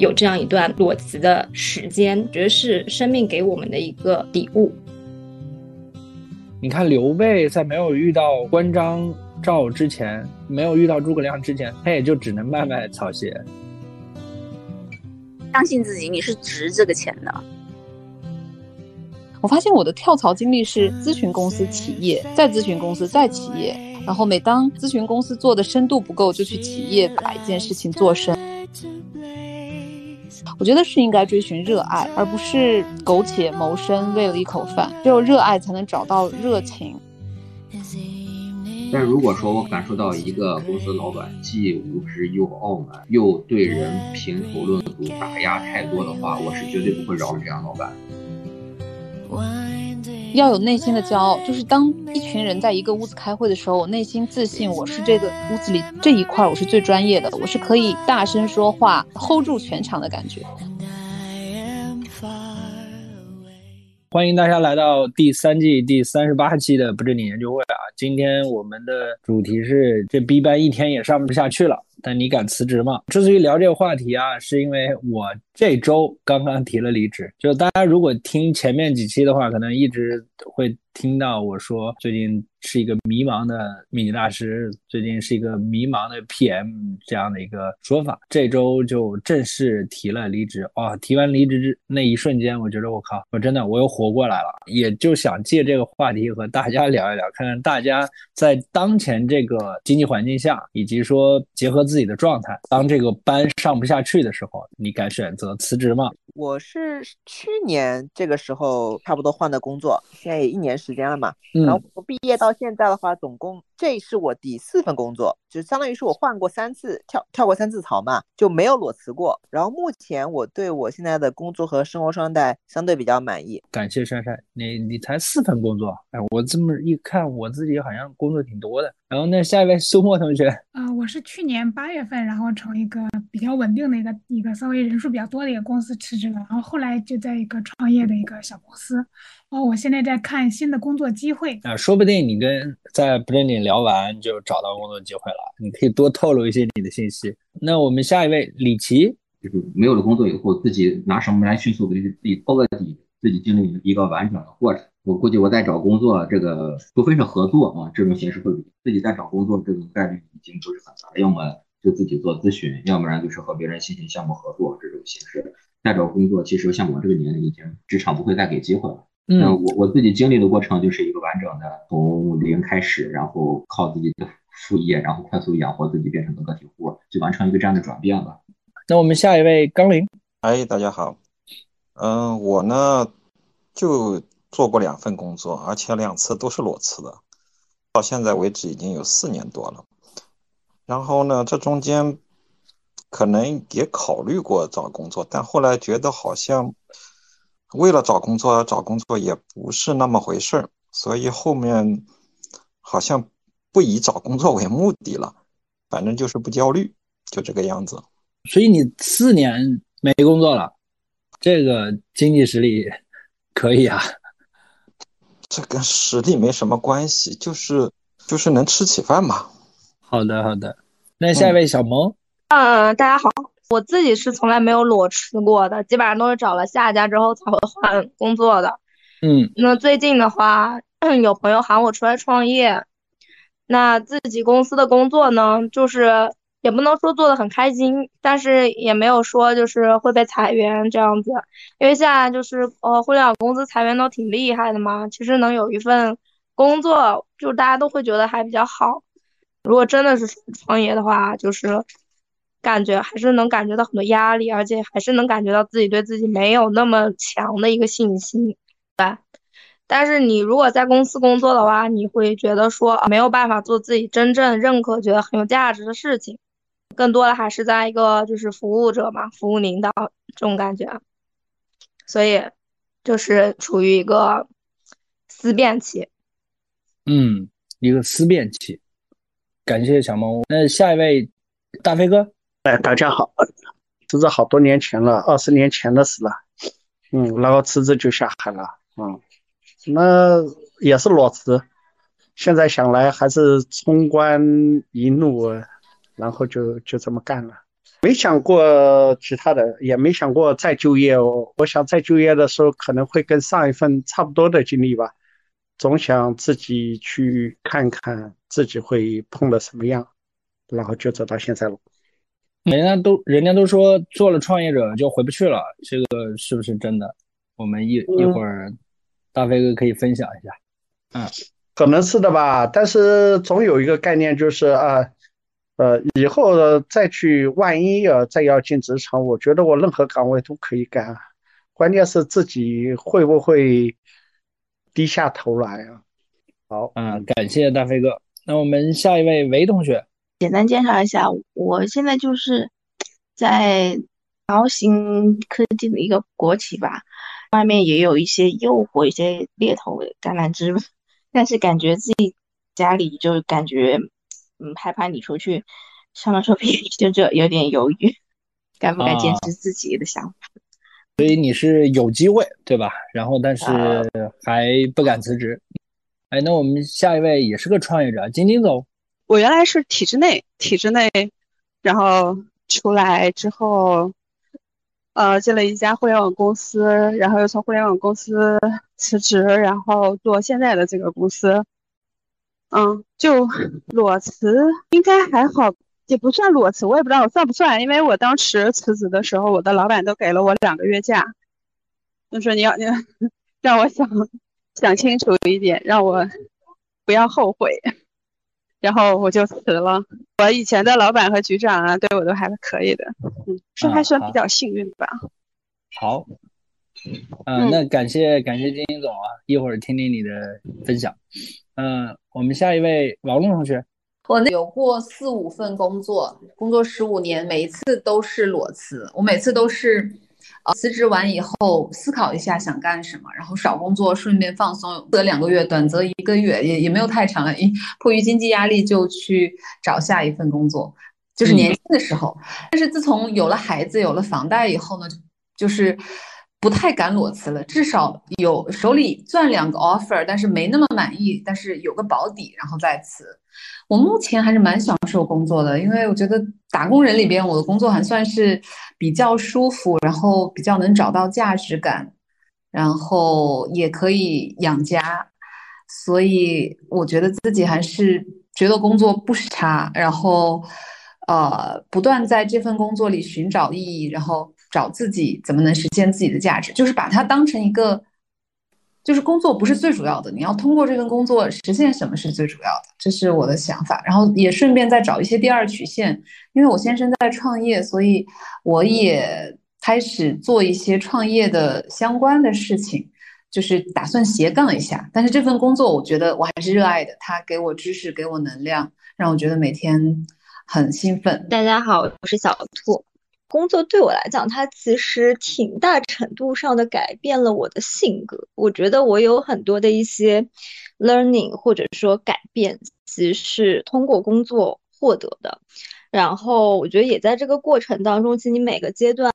有这样一段裸辞的时间，觉得是生命给我们的一个礼物。你看刘备在没有遇到关张赵之前，没有遇到诸葛亮之前，他也就只能卖卖草鞋。相信自己，你是值这个钱的。我发现我的跳槽经历是咨询公司、企业，再咨询公司、再企业。然后每当咨询公司做的深度不够，就去企业把一件事情做深。我觉得是应该追寻热爱，而不是苟且谋生，为了一口饭。只有热爱，才能找到热情。但如果说我感受到一个公司老板既无知又傲慢，又对人评头论足、打压太多的话，我是绝对不会饶了这样老板。要有内心的骄傲，就是当一群人在一个屋子开会的时候，我内心自信，我是这个屋子里这一块我是最专业的，我是可以大声说话，hold 住全场的感觉。欢迎大家来到第三季第三十八期的不正经研究会啊！今天我们的主题是这 B 班一天也上不下去了，但你敢辞职吗？之所以聊这个话题啊，是因为我这周刚刚提了离职。就大家如果听前面几期的话，可能一直会听到我说最近。是一个迷茫的秘籍大师，最近是一个迷茫的 PM 这样的一个说法。这周就正式提了离职啊！提完离职那一瞬间，我觉得我靠，我真的我又活过来了。也就想借这个话题和大家 聊一聊，看看大家在当前这个经济环境下，以及说结合自己的状态，当这个班上不下去的时候，你敢选择辞职吗？我是去年这个时候差不多换的工作，现在也一年时间了嘛。然后我毕业到到现在的话，总共这是我第四份工作，就相当于是我换过三次跳跳过三次槽嘛，就没有裸辞过。然后目前我对我现在的工作和生活状态相对比较满意。感谢珊珊，你你才四份工作，哎，我这么一看，我自己好像工作挺多的。然后那下一位苏墨同学，啊，我是去年八月份，然后从一个比较稳定的一个一个稍微人数比较多的一个公司辞职了，然后后来就在一个创业的一个小公司。哦，我现在在看新的工作机会啊，说不定你跟在 b r e n d n 聊完就找到工作机会了。你可以多透露一些你的信息。那我们下一位李琦，就是没有了工作以后，自己拿什么来迅速给自己掏个底，自己经历一个完整的过程。我估计我在找工作，这个除非是合作啊，这种形式会比自己在找工作这种概率已经不是很大了。要么就自己做咨询，要不然就是和别人进行项目合作这种形式。再找工作，其实像我这个年龄，已经职场不会再给机会了。嗯，我我自己经历的过程就是一个完整的从零开始，然后靠自己的副业，然后快速养活自己，变成个个体户，就完成一个这样的转变了。那我们下一位刚林，哎，大家好，嗯，我呢就做过两份工作，而且两次都是裸辞的，到现在为止已经有四年多了。然后呢，这中间可能也考虑过找工作，但后来觉得好像。为了找工作找工作也不是那么回事儿，所以后面好像不以找工作为目的了，反正就是不焦虑，就这个样子。所以你四年没工作了，这个经济实力可以啊？这跟实力没什么关系，就是就是能吃起饭嘛。好的好的，那下一位小萌。嗯，大家好。我自己是从来没有裸辞过的，基本上都是找了下家之后才会换工作的。嗯，那最近的话，有朋友喊我出来创业，那自己公司的工作呢，就是也不能说做的很开心，但是也没有说就是会被裁员这样子，因为现在就是呃，互联网公司裁员都挺厉害的嘛。其实能有一份工作，就大家都会觉得还比较好。如果真的是创业的话，就是。感觉还是能感觉到很多压力，而且还是能感觉到自己对自己没有那么强的一个信心，对。但是你如果在公司工作的话，你会觉得说没有办法做自己真正认可、觉得很有价值的事情，更多的还是在一个就是服务者嘛，服务领导这种感觉，所以就是处于一个思辨期。嗯，一个思辨期。感谢小萌，那下一位大飞哥。哎，大家好，这是好多年前了，二十年前的事了。嗯，然后辞职就下海了。嗯，那也是裸辞。现在想来还是冲冠一怒，然后就就这么干了。没想过其他的，也没想过再就业。我我想再就业的时候，可能会跟上一份差不多的经历吧。总想自己去看看自己会碰到什么样，然后就走到现在了。人家都人家都说做了创业者就回不去了，这个是不是真的？我们一一会儿大飞哥可以分享一下。嗯，可能是的吧，但是总有一个概念就是啊。呃，以后再去，万一要再要进职场，我觉得我任何岗位都可以干，关键是自己会不会低下头来啊？好，嗯，感谢大飞哥。那我们下一位韦同学，简单介绍一下，我现在就是在高新科技的一个国企吧，外面也有一些诱惑，一些猎头橄榄枝，但是感觉自己家里就感觉。嗯，害怕你出去上了手皮，就这有点犹豫，该不该坚持自己的想法？所以你是有机会对吧？然后但是还不敢辞职。哎，那我们下一位也是个创业者，晶晶总。我原来是体制内，体制内，然后出来之后，呃，进了一家互联网公司，然后又从互联网公司辞职，然后做现在的这个公司。嗯，就裸辞应该还好，也不算裸辞，我也不知道我算不算，因为我当时辞职的时候，我的老板都给了我两个月假，就说你要你 让我想想清楚一点，让我不要后悔，然后我就辞了。我以前的老板和局长啊，对我都还是可以的，嗯，是还算比较幸运吧。好，嗯，那感谢感谢金英总啊，一会儿听听你的分享。嗯，我们下一位王璐同学，我有过四五份工作，工作十五年，每一次都是裸辞。我每次都是，呃，辞职完以后思考一下想干什么，然后少工作，顺便放松，得两个月，短则一个月，也也没有太长了。因迫于经济压力，就去找下一份工作，就是年轻的时候。但是自从有了孩子，有了房贷以后呢，就是。不太敢裸辞了，至少有手里攥两个 offer，但是没那么满意，但是有个保底，然后再辞。我目前还是蛮享受工作的，因为我觉得打工人里边，我的工作还算是比较舒服，然后比较能找到价值感，然后也可以养家，所以我觉得自己还是觉得工作不差，然后呃，不断在这份工作里寻找意义，然后。找自己怎么能实现自己的价值，就是把它当成一个，就是工作不是最主要的，你要通过这份工作实现什么是最主要的，这是我的想法。然后也顺便再找一些第二曲线，因为我先生在创业，所以我也开始做一些创业的相关的事情，就是打算斜杠一下。但是这份工作我觉得我还是热爱的，它给我知识，给我能量，让我觉得每天很兴奋。大家好，我是小兔。工作对我来讲，它其实挺大程度上的改变了我的性格。我觉得我有很多的一些 learning 或者说改变，其实是通过工作获得的。然后我觉得也在这个过程当中，其实你每个阶段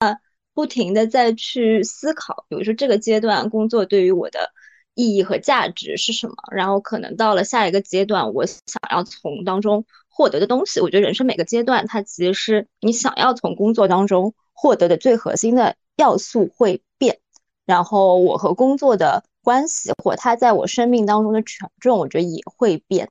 不停的在去思考，比如说这个阶段工作对于我的意义和价值是什么。然后可能到了下一个阶段，我想要从当中。获得的东西，我觉得人生每个阶段，它其实是你想要从工作当中获得的最核心的要素会变。然后我和工作的关系，或它在我生命当中的权重，我觉得也会变。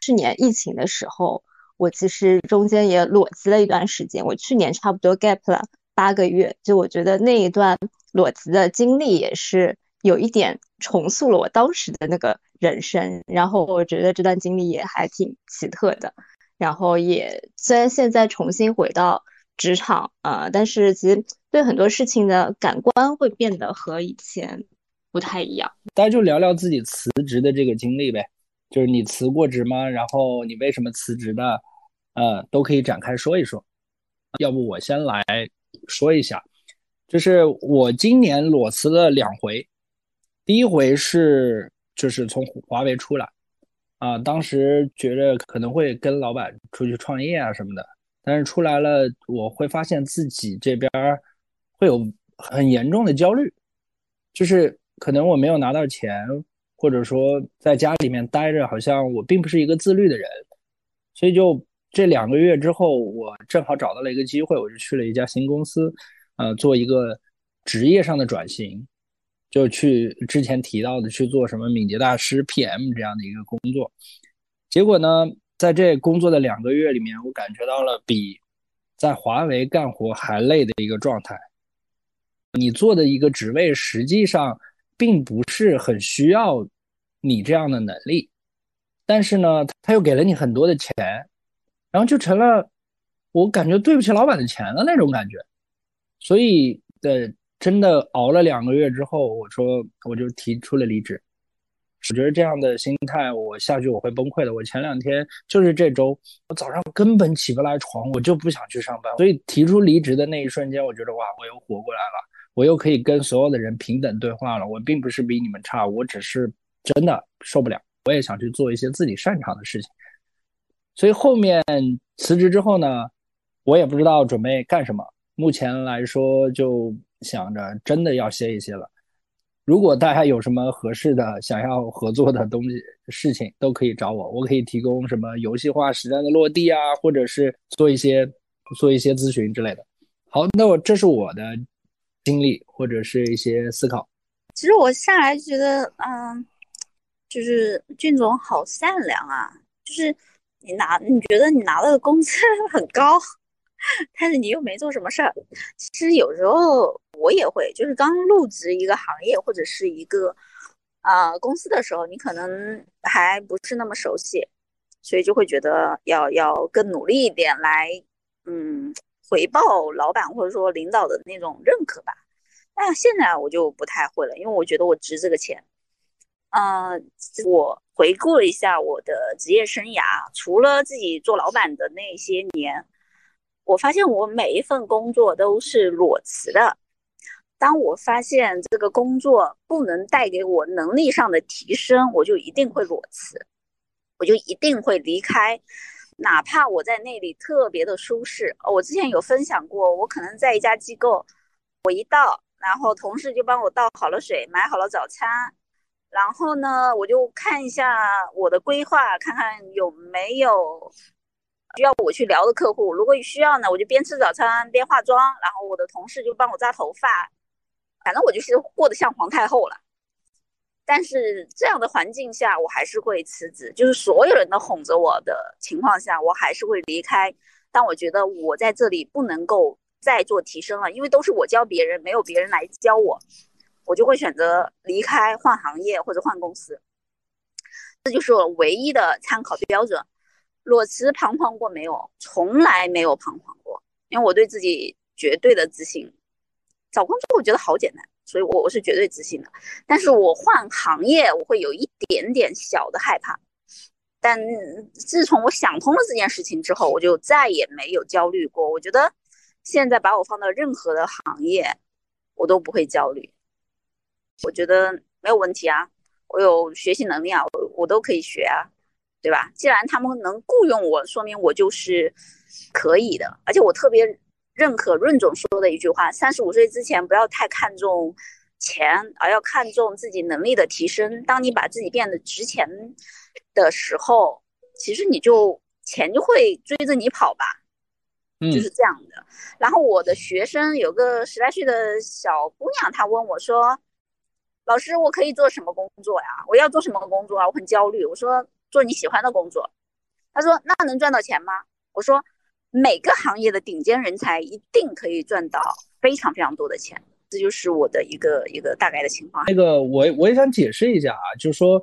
去年疫情的时候，我其实中间也裸辞了一段时间，我去年差不多 gap 了八个月。就我觉得那一段裸辞的经历，也是有一点重塑了我当时的那个。人生，然后我觉得这段经历也还挺奇特的，然后也虽然现在重新回到职场啊，但是其实对很多事情的感官会变得和以前不太一样。大家就聊聊自己辞职的这个经历呗，就是你辞过职吗？然后你为什么辞职的？呃，都可以展开说一说。要不我先来说一下，就是我今年裸辞了两回，第一回是。就是从华为出来，啊，当时觉得可能会跟老板出去创业啊什么的，但是出来了，我会发现自己这边会有很严重的焦虑，就是可能我没有拿到钱，或者说在家里面待着，好像我并不是一个自律的人，所以就这两个月之后，我正好找到了一个机会，我就去了一家新公司，呃，做一个职业上的转型，就去之前提到的去做什么敏捷大师 PM 这样的一个工作。结果呢，在这工作的两个月里面，我感觉到了比在华为干活还累的一个状态。你做的一个职位，实际上并不是很需要你这样的能力，但是呢，他又给了你很多的钱，然后就成了我感觉对不起老板的钱的那种感觉。所以，的，真的熬了两个月之后，我说我就提出了离职。我觉得这样的心态，我下去我会崩溃的。我前两天就是这周，我早上根本起不来床，我就不想去上班。所以提出离职的那一瞬间，我觉得哇，我又活过来了。我又可以跟所有的人平等对话了。我并不是比你们差，我只是真的受不了。我也想去做一些自己擅长的事情。所以后面辞职之后呢，我也不知道准备干什么。目前来说，就想着真的要歇一歇了。如果大家有什么合适的想要合作的东西、事情，都可以找我。我可以提供什么游戏化实战的落地啊，或者是做一些做一些咨询之类的。好，那我这是我的。经历或者是一些思考。其实我下来觉得，嗯，就是俊总好善良啊。就是你拿你觉得你拿到的工资 很高，但是你又没做什么事儿。其实有时候我也会，就是刚入职一个行业或者是一个啊公司的时候，你可能还不是那么熟悉，所以就会觉得要要更努力一点来，嗯。回报老板或者说领导的那种认可吧，那现在我就不太会了，因为我觉得我值这个钱。嗯，我回顾了一下我的职业生涯，除了自己做老板的那些年，我发现我每一份工作都是裸辞的。当我发现这个工作不能带给我能力上的提升，我就一定会裸辞，我就一定会离开。哪怕我在那里特别的舒适，我之前有分享过，我可能在一家机构，我一到，然后同事就帮我倒好了水，买好了早餐，然后呢，我就看一下我的规划，看看有没有需要我去聊的客户，如果需要呢，我就边吃早餐边化妆，然后我的同事就帮我扎头发，反正我就是过得像皇太后了。但是这样的环境下，我还是会辞职。就是所有人都哄着我的情况下，我还是会离开。但我觉得我在这里不能够再做提升了，因为都是我教别人，没有别人来教我，我就会选择离开，换行业或者换公司。这就是我唯一的参考标准。裸辞彷徨过没有？从来没有彷徨过，因为我对自己绝对的自信。找工作我觉得好简单。所以，我我是绝对自信的，但是我换行业，我会有一点点小的害怕。但自从我想通了这件事情之后，我就再也没有焦虑过。我觉得现在把我放到任何的行业，我都不会焦虑。我觉得没有问题啊，我有学习能力啊，我我都可以学啊，对吧？既然他们能雇佣我，说明我就是可以的，而且我特别。认可润总说的一句话：三十五岁之前不要太看重钱，而要看重自己能力的提升。当你把自己变得值钱的时候，其实你就钱就会追着你跑吧，就是这样的。然后我的学生有个十来岁的小姑娘，她问我说：“老师，我可以做什么工作呀？我要做什么工作啊？我很焦虑。”我说：“做你喜欢的工作。”他说：“那能赚到钱吗？”我说。每个行业的顶尖人才一定可以赚到非常非常多的钱，这就是我的一个一个大概的情况。那个我我也想解释一下啊，就是说，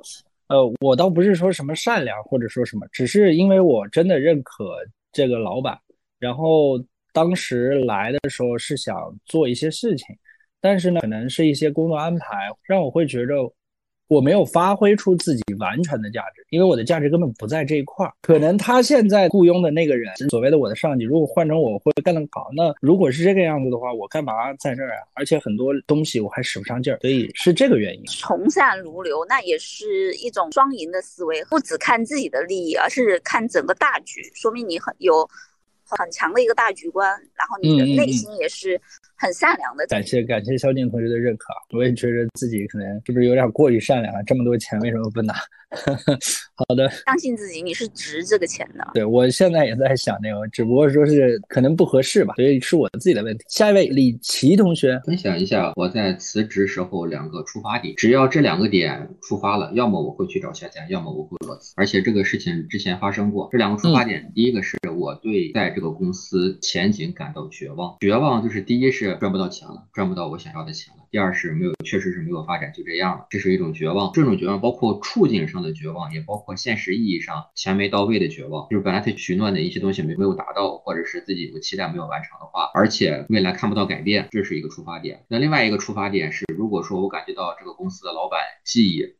呃，我倒不是说什么善良或者说什么，只是因为我真的认可这个老板，然后当时来的时候是想做一些事情，但是呢，可能是一些工作安排让我会觉着。我没有发挥出自己完全的价值，因为我的价值根本不在这一块儿。可能他现在雇佣的那个人，所谓的我的上级，如果换成我会干得好。那如果是这个样子的话，我干嘛在这儿啊？而且很多东西我还使不上劲儿，所以是这个原因。从善如流，那也是一种双赢的思维，不只看自己的利益，而是看整个大局，说明你很有很强的一个大局观，然后你的内心也是很善良的。感谢感谢肖静同学的认可，我也觉得自己可能是不是有点过于善良了？这么多钱为什么不拿？好的，相信自己，你是值这个钱的。对我现在也在想那个，只不过说是可能不合适吧，所以是我自己的问题。下一位李琦同学，分享一下我在辞职时候两个出发点，只要这两个点出发了，要么我会去找下家，要么我会裸辞。而且这个事情之前发生过。这两个出发点，第一个是我对在这个公司前景感到绝望，绝望就是第一是赚不到钱了，赚不到我想要的钱了。第二是没有，确实是没有发展，就这样了，这是一种绝望。这种绝望包括处境上的绝望，也包括现实意义上钱没到位的绝望。就是本来他许诺的一些东西没没有达到，或者是自己有期待没有完成的话，而且未来看不到改变，这是一个出发点。那另外一个出发点是，如果说我感觉到这个公司的老板既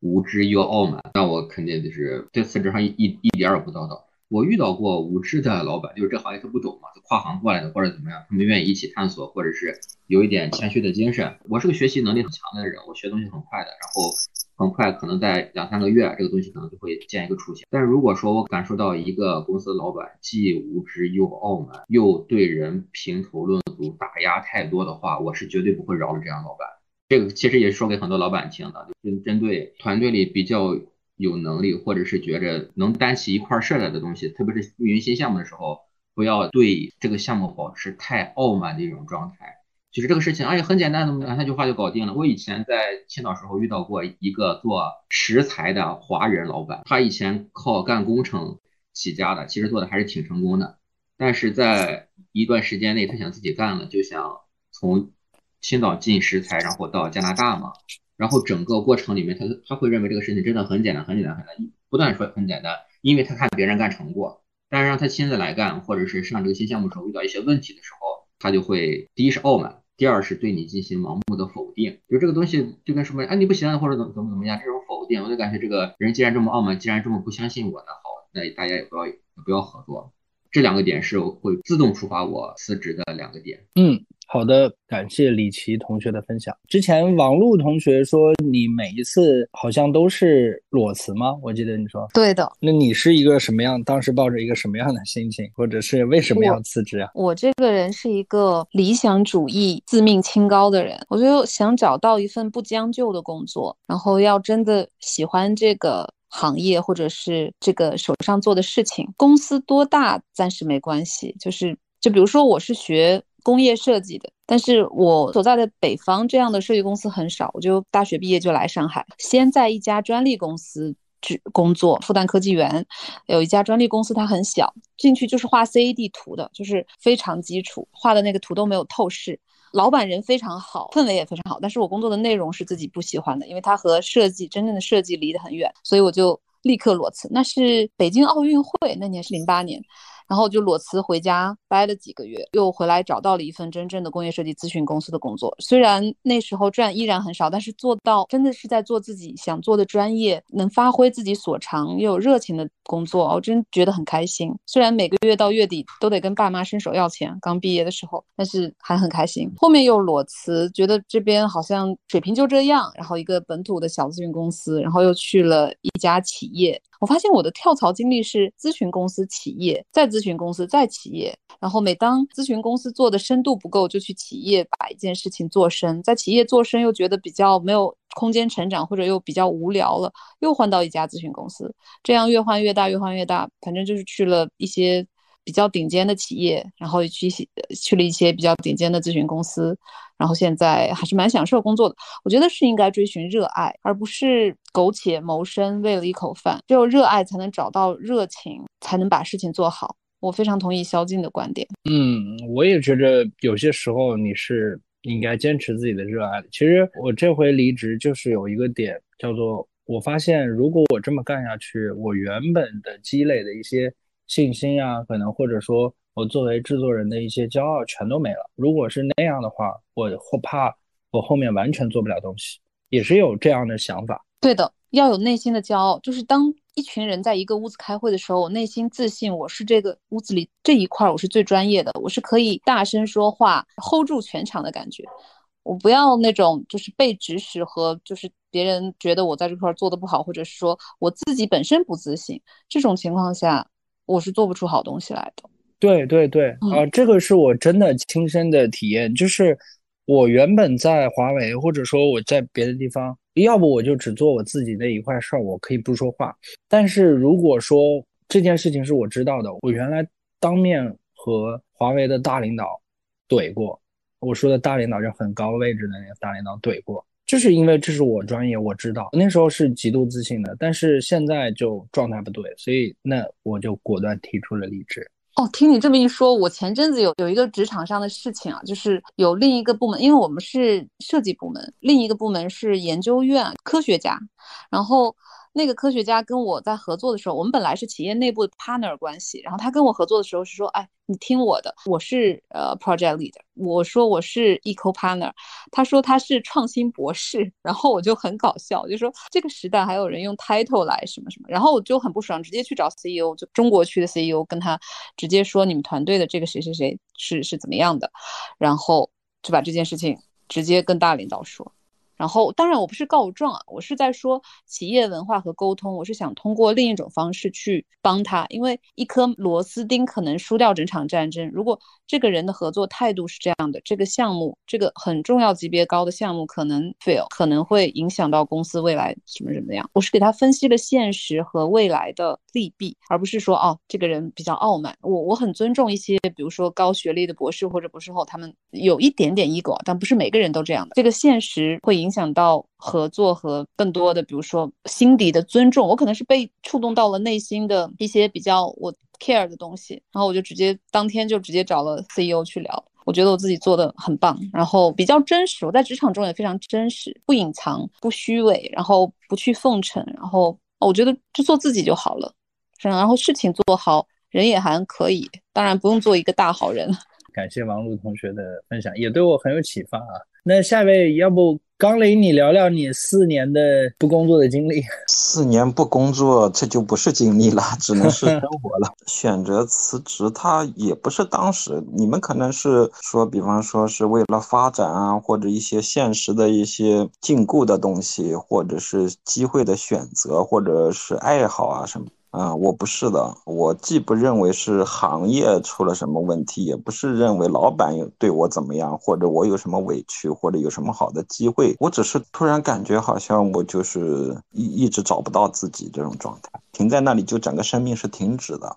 无知又傲慢，那我肯定就是对辞职上一一一点也不叨叨。我遇到过无知的老板，就是这行业他不懂嘛，就跨行过来的或者怎么样，他们愿意一起探索，或者是有一点谦虚的精神。我是个学习能力很强的人，我学东西很快的，然后很快可能在两三个月，这个东西可能就会见一个雏形。但是如果说我感受到一个公司老板既无知又傲慢，又对人评头论足、打压太多的话，我是绝对不会饶了这样老板。这个其实也是说给很多老板听的，就针对团队里比较。有能力，或者是觉着能担起一块事儿来的东西，特别是运营新项目的时候，不要对这个项目保持太傲慢的一种状态。就是这个事情，哎呀，很简单的两三句话就搞定了。我以前在青岛时候遇到过一个做石材的华人老板，他以前靠干工程起家的，其实做的还是挺成功的。但是在一段时间内，他想自己干了，就想从青岛进石材，然后到加拿大嘛。然后整个过程里面，他他会认为这个事情真的很简单，很简单，很简单，不断说很简单，因为他看别人干成过。但是让他亲自来干，或者是上这个新项目的时候遇到一些问题的时候，他就会第一是傲慢，第二是对你进行盲目的否定。就这个东西就跟什么，哎你不行或者怎么怎么怎么样，这种否定，我就感觉这个人既然这么傲慢，既然这么不相信我，那好，那大家也不要也不要合作。这两个点是会自动触发我辞职的两个点。嗯。好的，感谢李琦同学的分享。之前王璐同学说你每一次好像都是裸辞吗？我记得你说对的。那你是一个什么样？当时抱着一个什么样的心情，或者是为什么要辞职啊？我这个人是一个理想主义、自命清高的人，我就想找到一份不将就的工作，然后要真的喜欢这个行业或者是这个手上做的事情，公司多大暂时没关系。就是就比如说我是学。工业设计的，但是我所在的北方这样的设计公司很少，我就大学毕业就来上海，先在一家专利公司去工作，复旦科技园，有一家专利公司，它很小，进去就是画 CAD 图的，就是非常基础，画的那个图都没有透视。老板人非常好，氛围也非常好，但是我工作的内容是自己不喜欢的，因为它和设计真正的设计离得很远，所以我就立刻裸辞。那是北京奥运会那年是零八年。然后就裸辞回家待了几个月，又回来找到了一份真正的工业设计咨询公司的工作。虽然那时候赚依然很少，但是做到真的是在做自己想做的专业，能发挥自己所长又有热情的工作，我真觉得很开心。虽然每个月到月底都得跟爸妈伸手要钱，刚毕业的时候，但是还很开心。后面又裸辞，觉得这边好像水平就这样，然后一个本土的小咨询公司，然后又去了一家企业。我发现我的跳槽经历是咨询公司、企业，再咨询公司、再企业。然后每当咨询公司做的深度不够，就去企业把一件事情做深。在企业做深又觉得比较没有空间成长，或者又比较无聊了，又换到一家咨询公司。这样越换越大，越换越大，反正就是去了一些比较顶尖的企业，然后去去了一些比较顶尖的咨询公司。然后现在还是蛮享受工作的，我觉得是应该追寻热爱，而不是苟且谋生，为了一口饭。只有热爱才能找到热情，才能把事情做好。我非常同意萧静的观点。嗯，我也觉得有些时候你是应该坚持自己的热爱。其实我这回离职就是有一个点，叫做我发现如果我这么干下去，我原本的积累的一些信心啊，可能或者说。我作为制作人的一些骄傲全都没了。如果是那样的话，我会怕我后面完全做不了东西，也是有这样的想法。对的，要有内心的骄傲。就是当一群人在一个屋子开会的时候，我内心自信，我是这个屋子里这一块我是最专业的，我是可以大声说话，hold 住全场的感觉。我不要那种就是被指使和就是别人觉得我在这块做的不好，或者是说我自己本身不自信，这种情况下我是做不出好东西来的。对对对，啊，这个是我真的亲身的体验，就是我原本在华为，或者说我在别的地方，要不我就只做我自己那一块事儿，我可以不说话。但是如果说这件事情是我知道的，我原来当面和华为的大领导怼过，我说的大领导就很高位置的那个大领导怼过。就是因为这是我专业，我知道那时候是极度自信的，但是现在就状态不对，所以那我就果断提出了离职。哦，听你这么一说，我前阵子有有一个职场上的事情啊，就是有另一个部门，因为我们是设计部门，另一个部门是研究院科学家，然后。那个科学家跟我在合作的时候，我们本来是企业内部的 partner 关系。然后他跟我合作的时候是说：“哎，你听我的，我是呃 project leader。”我说我是 eco partner，他说他是创新博士。然后我就很搞笑，我就说这个时代还有人用 title 来什么什么。然后我就很不爽，直接去找 CEO，就中国区的 CEO，跟他直接说你们团队的这个谁谁谁是是怎么样的，然后就把这件事情直接跟大领导说。然后，当然我不是告状啊，我是在说企业文化和沟通。我是想通过另一种方式去帮他，因为一颗螺丝钉可能输掉整场战争。如果这个人的合作态度是这样的，这个项目，这个很重要级别高的项目可能 fail，可能会影响到公司未来什么什么样。我是给他分析了现实和未来的利弊，而不是说哦，这个人比较傲慢。我我很尊重一些，比如说高学历的博士或者博士后，他们有一点点 ego，但不是每个人都这样的。这个现实会影。影响到合作和更多的，比如说心底的尊重，我可能是被触动到了内心的一些比较我 care 的东西，然后我就直接当天就直接找了 CEO 去聊，我觉得我自己做的很棒，然后比较真实，我在职场中也非常真实，不隐藏，不虚伪，然后不去奉承，然后我觉得就做自己就好了，然后事情做好，人也还可以，当然不用做一个大好人。感谢王璐同学的分享，也对我很有启发啊。那下一位，要不刚雷你聊聊你四年的不工作的经历？四年不工作，这就不是经历了，只能是生活了。选择辞职，他也不是当时你们可能是说，比方说是为了发展啊，或者一些现实的一些禁锢的东西，或者是机会的选择，或者是爱好啊什么。啊，我不是的，我既不认为是行业出了什么问题，也不是认为老板有对我怎么样，或者我有什么委屈，或者有什么好的机会，我只是突然感觉好像我就是一一直找不到自己这种状态，停在那里就整个生命是停止的。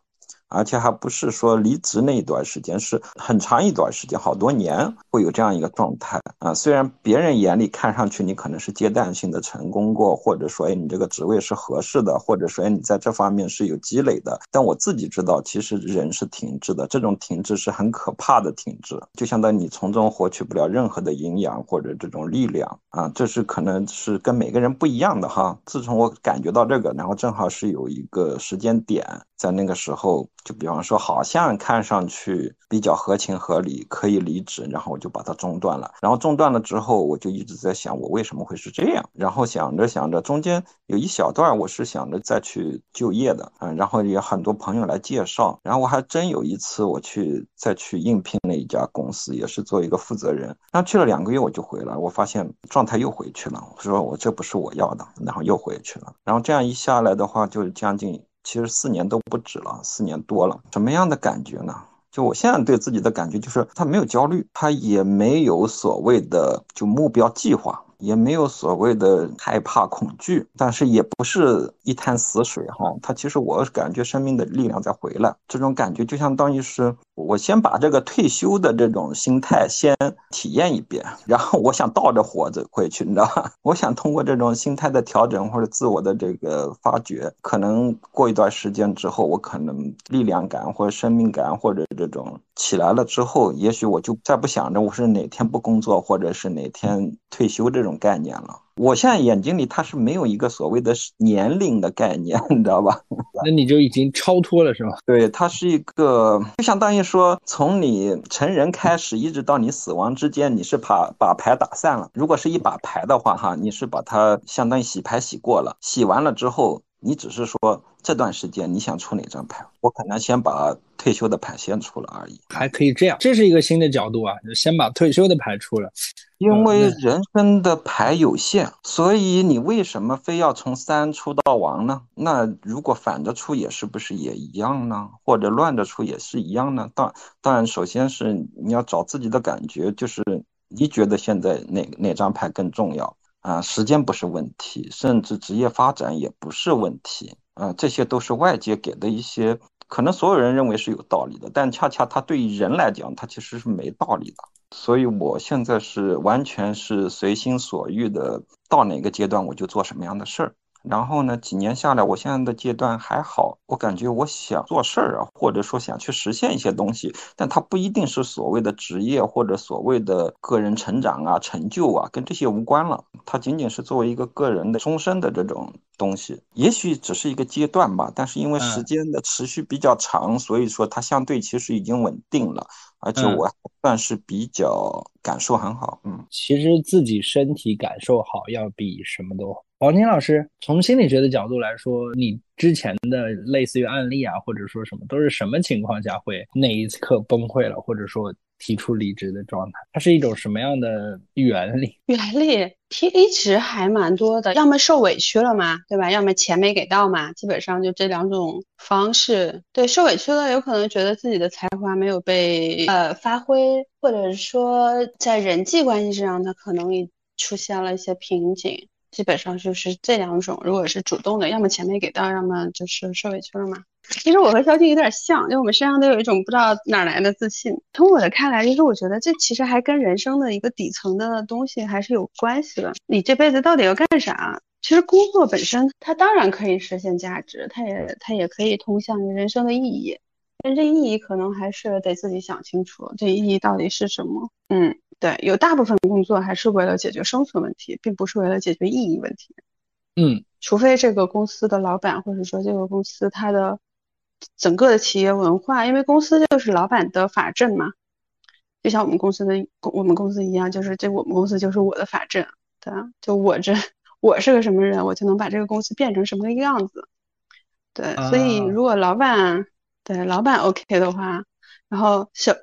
而且还不是说离职那一段时间，是很长一段时间，好多年会有这样一个状态啊。虽然别人眼里看上去你可能是阶段性的成功过，或者说哎你这个职位是合适的，或者说哎你在这方面是有积累的，但我自己知道，其实人是停滞的，这种停滞是很可怕的停滞，就相当于你从中获取不了任何的营养或者这种力量啊。这是可能是跟每个人不一样的哈。自从我感觉到这个，然后正好是有一个时间点。在那个时候，就比方说，好像看上去比较合情合理，可以离职，然后我就把它中断了。然后中断了之后，我就一直在想，我为什么会是这样？然后想着想着，中间有一小段，我是想着再去就业的，嗯，然后有很多朋友来介绍，然后我还真有一次我去再去应聘了一家公司，也是做一个负责人。然后去了两个月，我就回来，我发现状态又回去了。我说我这不是我要的，然后又回去了。然后这样一下来的话，就将近。其实四年都不止了，四年多了，什么样的感觉呢？就我现在对自己的感觉，就是他没有焦虑，他也没有所谓的就目标计划。也没有所谓的害怕恐惧，但是也不是一潭死水哈。他其实我感觉生命的力量在回来，这种感觉就相当于是我先把这个退休的这种心态先体验一遍，然后我想倒着活着回去，你知道吧？我想通过这种心态的调整或者自我的这个发掘，可能过一段时间之后，我可能力量感或者生命感或者这种起来了之后，也许我就再不想着我是哪天不工作或者是哪天退休这种。概念了，我现在眼睛里它是没有一个所谓的年龄的概念，你知道吧？那你就已经超脱了，是吧？对，它是一个，就相当于说，从你成人开始，一直到你死亡之间，你是把把牌打散了。如果是一把牌的话，哈，你是把它相当于洗牌洗过了，洗完了之后，你只是说这段时间你想出哪张牌？我可能先把退休的牌先出了而已。还可以这样，这是一个新的角度啊，就先把退休的牌出了。因为人生的牌有限，所以你为什么非要从三出到王呢？那如果反着出也是不是也一样呢？或者乱着出也是一样呢？当当然，首先是你要找自己的感觉，就是你觉得现在哪哪张牌更重要啊？时间不是问题，甚至职业发展也不是问题啊，这些都是外界给的一些，可能所有人认为是有道理的，但恰恰它对于人来讲，它其实是没道理的。所以，我现在是完全是随心所欲的，到哪个阶段我就做什么样的事儿。然后呢，几年下来，我现在的阶段还好，我感觉我想做事儿啊，或者说想去实现一些东西，但它不一定是所谓的职业或者所谓的个人成长啊、成就啊，跟这些无关了。它仅仅是作为一个个人的终身的这种东西，也许只是一个阶段吧。但是因为时间的持续比较长，所以说它相对其实已经稳定了。而且我算是比较感受很好，嗯，其实自己身体感受好要比什么都好。黄金老师从心理学的角度来说，你之前的类似于案例啊，或者说什么，都是什么情况下会那一刻崩溃了，或者说？提出离职的状态，它是一种什么样的原理？原理提离职还蛮多的，要么受委屈了嘛，对吧？要么钱没给到嘛，基本上就这两种方式。对，受委屈了，有可能觉得自己的才华没有被呃发挥，或者说在人际关系上，他可能也出现了一些瓶颈。基本上就是这两种，如果是主动的，要么钱没给到，要么就是受委屈了嘛。其实我和肖静有点像，就我们身上都有一种不知道哪来的自信。从我的看来，就是我觉得这其实还跟人生的一个底层的东西还是有关系的。你这辈子到底要干啥？其实工作本身它当然可以实现价值，它也它也可以通向人生的意义，但这意义可能还是得自己想清楚，这意义到底是什么？嗯，对，有大部分工作还是为了解决生存问题，并不是为了解决意义问题。嗯，除非这个公司的老板或者说这个公司它的。整个的企业文化，因为公司就是老板的法阵嘛，就像我们公司的我们公司一样，就是这我们公司就是我的法阵，对啊，就我这我是个什么人，我就能把这个公司变成什么个样子，对，所以如果老板对老板 OK 的话，然后小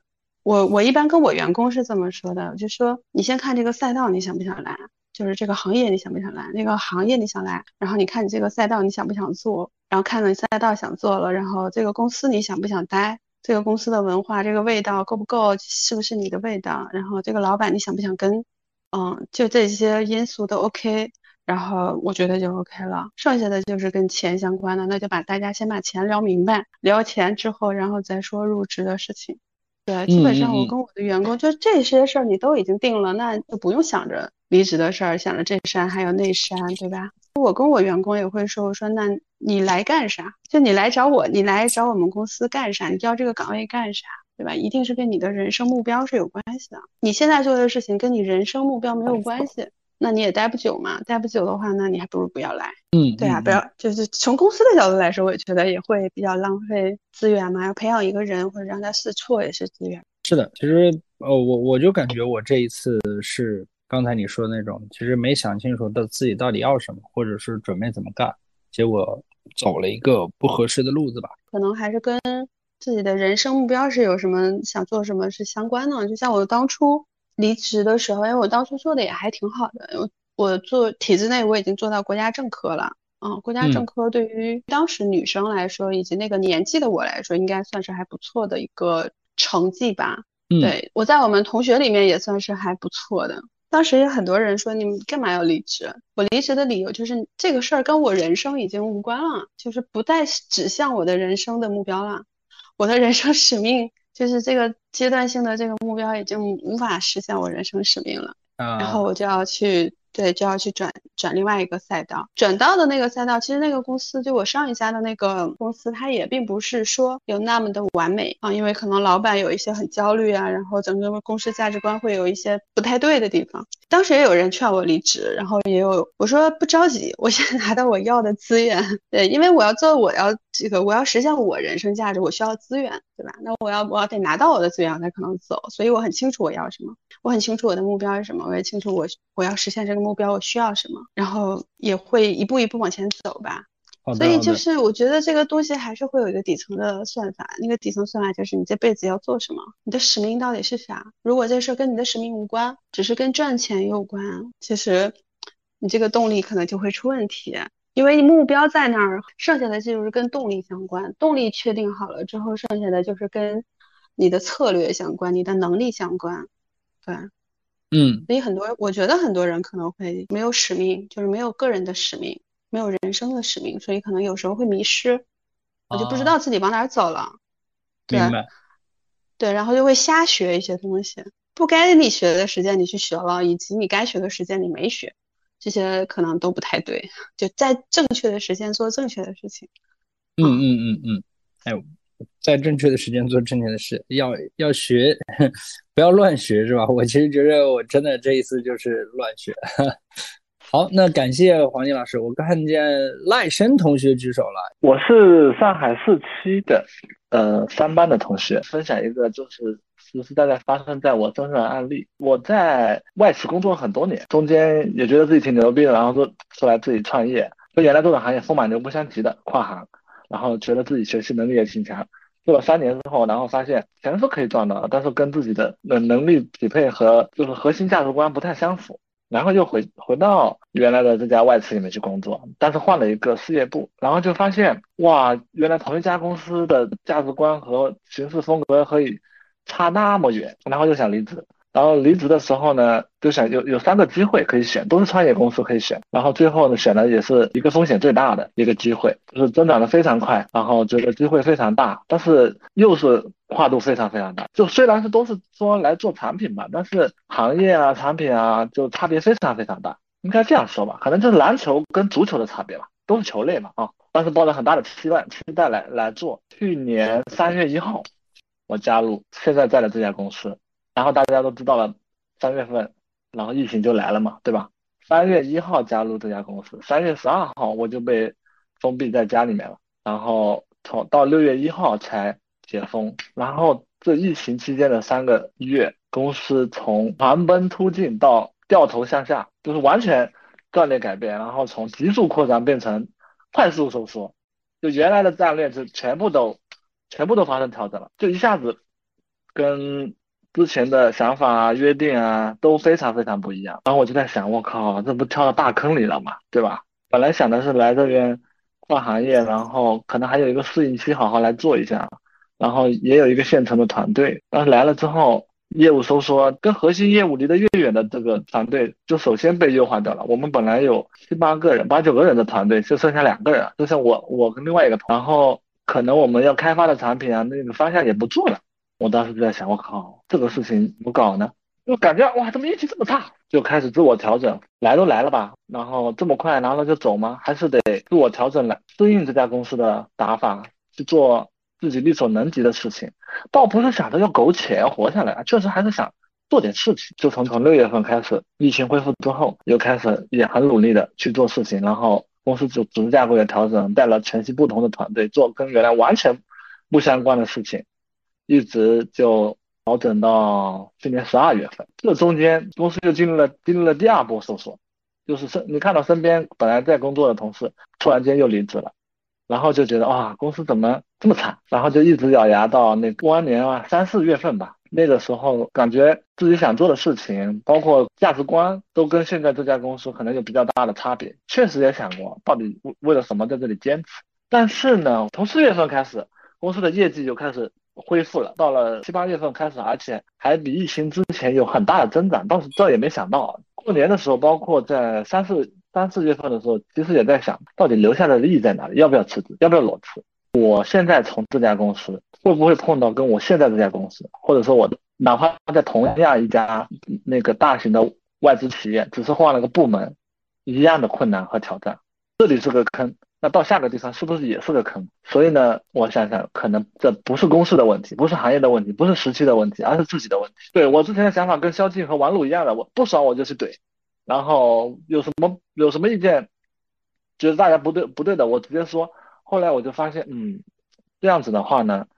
我我一般跟我员工是这么说的，就说你先看这个赛道，你想不想来？就是这个行业你想不想来？那个行业你想来，然后你看你这个赛道你想不想做？然后看了赛道想做了，然后这个公司你想不想待？这个公司的文化这个味道够不够？是不是你的味道？然后这个老板你想不想跟？嗯，就这些因素都 OK，然后我觉得就 OK 了。剩下的就是跟钱相关的，那就把大家先把钱聊明白，聊钱之后，然后再说入职的事情。对，基本上我跟我的员工就这些事儿你都已经定了，那就不用想着。离职的事儿，想着这山还有那山，对吧？我跟我员工也会说，我说那你来干啥？就你来找我，你来找我们公司干啥？你要这个岗位干啥？对吧？一定是跟你的人生目标是有关系的。你现在做的事情跟你人生目标没有关系，那你也待不久嘛。待不久的话，那你还不如不要来。嗯，对啊，不要就是从公司的角度来说，我觉得也会比较浪费资源嘛。要培养一个人或者让他试错也是资源。是的，其实呃，我我就感觉我这一次是。刚才你说的那种，其实没想清楚到自己到底要什么，或者是准备怎么干，结果走了一个不合适的路子吧。可能还是跟自己的人生目标是有什么想做什么是相关的。就像我当初离职的时候，因为我当初做的也还挺好的，我我做体制内我已经做到国家正科了。嗯，国家政科对于当时女生来说，以及那个年纪的我来说，应该算是还不错的一个成绩吧。嗯对我在我们同学里面也算是还不错的。当时有很多人说：“你们干嘛要离职？”我离职的理由就是这个事儿跟我人生已经无关了，就是不再指向我的人生的目标了。我的人生使命就是这个阶段性的这个目标已经无法实现我人生使命了，然后我就要去。对，就要去转转另外一个赛道，转到的那个赛道，其实那个公司就我上一家的那个公司，它也并不是说有那么的完美啊，因为可能老板有一些很焦虑啊，然后整个公司价值观会有一些不太对的地方。当时也有人劝我离职，然后也有我说不着急，我先拿到我要的资源。对，因为我要做，我要这个，我要实现我人生价值，我需要资源，对吧？那我要我要得拿到我的资源我才可能走，所以我很清楚我要什么，我很清楚我的目标是什么，我也清楚我我要实现这个。目标我需要什么，然后也会一步一步往前走吧。所以就是我觉得这个东西还是会有一个底层的算法，那个底层算法就是你这辈子要做什么，你的使命到底是啥？如果这事儿跟你的使命无关，只是跟赚钱有关，其实你这个动力可能就会出问题。因为你目标在那儿，剩下的就是跟动力相关。动力确定好了之后，剩下的就是跟你的策略相关，你的能力相关。对，嗯所以很多，我觉得很多人可能会没有使命，就是没有个人的使命，没有人生的使命，所以可能有时候会迷失，我就不知道自己往哪儿走了。对明白。对，然后就会瞎学一些东西，不该你学的时间你去学了，以及你该学的时间你没学，这些可能都不太对。就在正确的时间做正确的事情。嗯嗯嗯嗯，哎，在正确的时间做正确的事，要要学，不要乱学，是吧？我其实觉得我真的这一次就是乱学。好，那感谢黄金老师，我看见赖生同学举手了。我是上海四区的，呃，三班的同学，分享一个就是实实在在发生在我身上的案例。我在外企工作很多年，中间也觉得自己挺牛逼的，然后说出来自己创业，跟原来做的行业风马牛不相及的跨行，然后觉得自己学习能力也挺强。做了三年之后，然后发现钱是可以赚到的，但是跟自己的能能力匹配和就是核心价值观不太相符。然后又回回到原来的这家外企里面去工作，但是换了一个事业部，然后就发现哇，原来同一家公司的价值观和行事风格可以差那么远，然后就想离职。然后离职的时候呢，就想有有三个机会可以选，都是创业公司可以选。然后最后呢，选的也是一个风险最大的一个机会，就是增长的非常快，然后这个机会非常大，但是又是跨度非常非常大。就虽然是都是说来做产品吧，但是行业啊、产品啊，就差别非常非常大。应该这样说吧，可能就是篮球跟足球的差别吧，都是球类嘛啊。但是抱着很大的期待、期待来来做。去年三月一号，我加入现在在的这家公司。然后大家都知道了，三月份，然后疫情就来了嘛，对吧？三月一号加入这家公司，三月十二号我就被封闭在家里面了，然后从到六月一号才解封，然后这疫情期间的三个月，公司从狂奔突进到掉头向下，就是完全战略改变，然后从急速扩张变成快速收缩，就原来的战略就全部都全部都发生调整了，就一下子跟。之前的想法啊、约定啊都非常非常不一样，然后我就在想，我靠，这不跳到大坑里了嘛，对吧？本来想的是来这边跨行业，然后可能还有一个适应期，好好来做一下，然后也有一个现成的团队。但是来了之后，业务收缩，跟核心业务离得越远的这个团队，就首先被优化掉了。我们本来有七八个人、八九个人的团队，就剩下两个人，就像我，我跟另外一个团，然后可能我们要开发的产品啊，那个方向也不做了。我当时就在想，我靠，这个事情怎么搞呢？就感觉哇，怎么运气这么差？就开始自我调整，来都来了吧，然后这么快拿了就走吗？还是得自我调整来适应这家公司的打法，去做自己力所能及的事情。倒不是想着要苟且要活下来，确实还是想做点事情。就从从六月份开始，疫情恢复之后，又开始也很努力的去做事情，然后公司组组织架构也调整，带了全新不同的团队，做跟原来完全不相关的事情。一直就调整到去年十二月份，这中间公司又经历了经历了第二波收缩，就是身你看到身边本来在工作的同事突然间又离职了，然后就觉得哇公司怎么这么惨，然后就一直咬牙到那过完年啊三四月份吧，那个时候感觉自己想做的事情，包括价值观都跟现在这家公司可能有比较大的差别，确实也想过到底为为了什么在这里坚持，但是呢从四月份开始公司的业绩就开始。恢复了，到了七八月份开始，而且还比疫情之前有很大的增长。当时这也没想到，过年的时候，包括在三四三四月份的时候，其实也在想到底留下的利益在哪里，要不要辞职，要不要裸辞。我现在从这家公司会不会碰到跟我现在这家公司，或者说我哪怕在同样一家那个大型的外资企业，只是换了个部门，一样的困难和挑战。这里是个坑。那到下个地方是不是也是个坑？所以呢，我想想，可能这不是公司的问题，不是行业的问题，不是时期的问题，而是自己的问题。对我之前的想法跟萧敬和王璐一样的，我不爽我就去怼，然后有什么有什么意见，觉得大家不对不对的，我直接说。后来我就发现，嗯，这样子的话呢，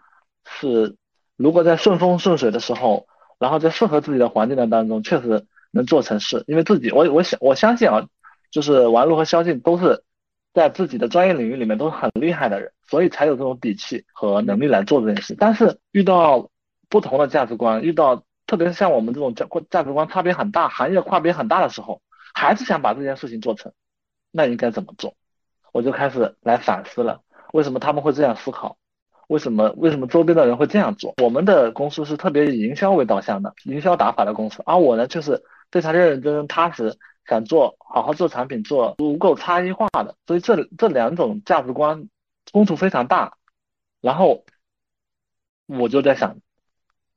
是如果在顺风顺水的时候，然后在适合自己的环境的当中，确实能做成事。因为自己，我我想我相信啊，就是王璐和肖静都是。在自己的专业领域里面都是很厉害的人，所以才有这种底气和能力来做这件事。但是遇到不同的价值观，遇到特别是像我们这种价价值观差别很大、行业跨别很大的时候，还是想把这件事情做成，那应该怎么做？我就开始来反思了，为什么他们会这样思考？为什么为什么周边的人会这样做？我们的公司是特别以营销为导向的，营销打法的公司，而我呢，就是非常认认真真、踏实，想做好好做产品，做足够差异化的。所以这这两种价值观冲突非常大。然后我就在想。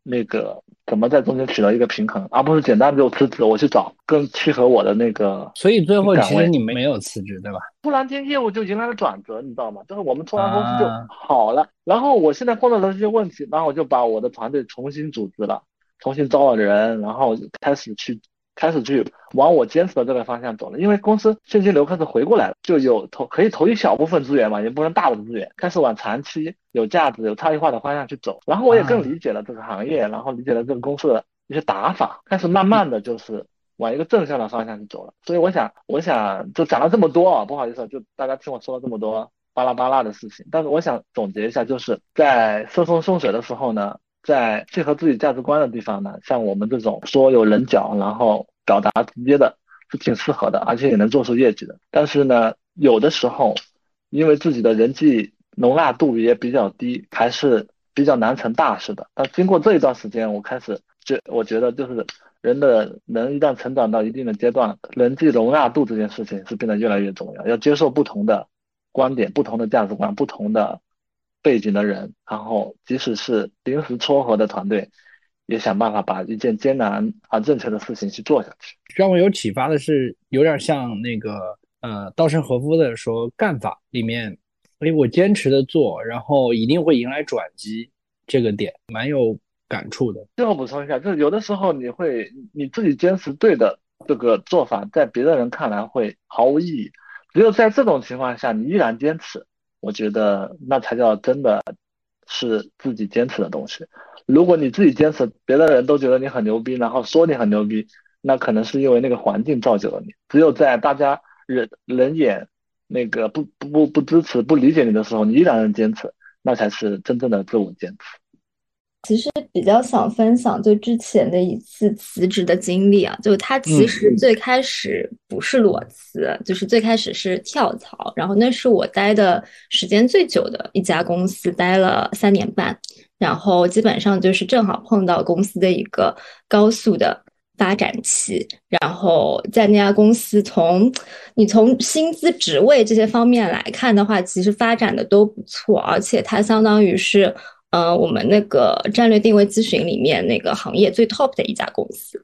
那个怎么在中间取得一个平衡，而不是简单就辞职，我去找更契合我的那个。所以最后其实你没有辞职，对吧？突然间业务就迎来了转折，你知道吗？就是我们突然公司就好了，然后我现在碰到的这些问题，然后我就把我的团队重新组织了，重新招了人，然后开始去。开始去往我坚持的这个方向走了，因为公司现金流开始回过来了，就有投可以投一小部分资源嘛，也不能大的资源，开始往长期有价值、有差异化的方向去走。然后我也更理解了这个行业，然后理解了这个公司的一些打法，开始慢慢的就是往一个正向的方向去走了。所以我想，我想就讲了这么多啊，不好意思，就大家听我说了这么多巴拉巴拉的事情，但是我想总结一下，就是在顺风顺水的时候呢，在契合自己价值观的地方呢，像我们这种说有棱角，然后。表达直接的是挺适合的，而且也能做出业绩的。但是呢，有的时候因为自己的人际容纳度也比较低，还是比较难成大事的。但经过这一段时间，我开始就我觉得就是人的人一旦成长到一定的阶段，人际容纳度这件事情是变得越来越重要。要接受不同的观点、不同的价值观、不同的背景的人，然后即使是临时撮合的团队。也想办法把一件艰难而正确的事情去做下去。让我有启发的是，有点像那个呃稻盛和夫的说干法里面，哎，我坚持的做，然后一定会迎来转机，这个点蛮有感触的。最后补充一下，就是有的时候你会你自己坚持对的这个做法，在别的人看来会毫无意义。只有在这种情况下，你依然坚持，我觉得那才叫真的是自己坚持的东西。如果你自己坚持，别的人都觉得你很牛逼，然后说你很牛逼，那可能是因为那个环境造就了你。只有在大家人人眼那个不不不不支持、不理解你的时候，你依然能坚持，那才是真正的自我坚持。其实比较想分享就之前的一次辞职的经历啊，就他其实最开始不是裸辞，就是最开始是跳槽，然后那是我待的时间最久的一家公司，待了三年半。然后基本上就是正好碰到公司的一个高速的发展期，然后在那家公司，从你从薪资、职位这些方面来看的话，其实发展的都不错，而且它相当于是。呃，我们那个战略定位咨询里面那个行业最 top 的一家公司，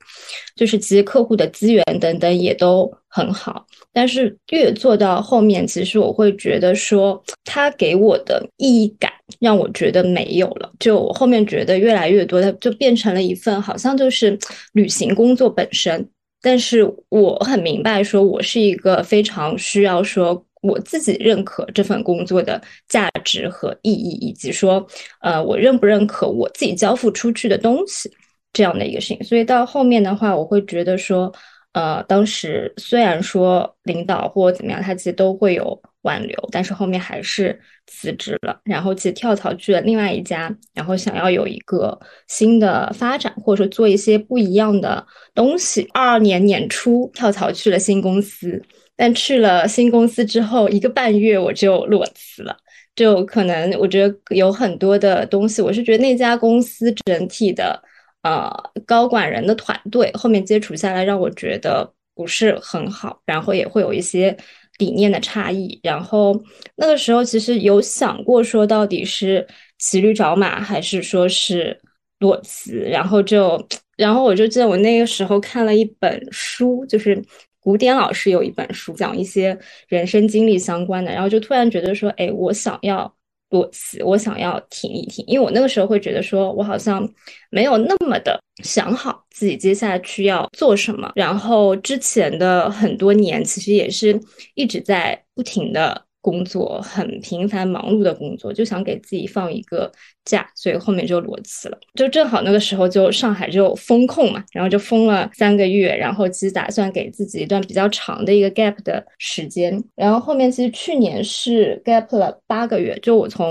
就是其实客户的资源等等也都很好，但是越做到后面，其实我会觉得说，它给我的意义感让我觉得没有了。就我后面觉得越来越多，它就变成了一份好像就是旅行工作本身。但是我很明白，说我是一个非常需要说。我自己认可这份工作的价值和意义，以及说，呃，我认不认可我自己交付出去的东西这样的一个事情。所以到后面的话，我会觉得说，呃，当时虽然说领导或怎么样，他其实都会有挽留，但是后面还是辞职了，然后其实跳槽去了另外一家，然后想要有一个新的发展，或者说做一些不一样的东西。二二年年初跳槽去了新公司。但去了新公司之后，一个半月我就裸辞了。就可能我觉得有很多的东西，我是觉得那家公司整体的呃高管人的团队后面接触下来，让我觉得不是很好，然后也会有一些理念的差异。然后那个时候其实有想过说，到底是骑驴找马还是说是裸辞？然后就然后我就记得我那个时候看了一本书，就是。古典老师有一本书讲一些人生经历相关的，然后就突然觉得说，哎，我想要裸辞，我想要停一停，因为我那个时候会觉得说，我好像没有那么的想好自己接下去要做什么，然后之前的很多年其实也是一直在不停的。工作，很频繁忙碌的工作，就想给自己放一个假，所以后面就裸辞了。就正好那个时候就上海就封控嘛，然后就封了三个月，然后其实打算给自己一段比较长的一个 gap 的时间，然后后面其实去年是 gap 了八个月，就我从。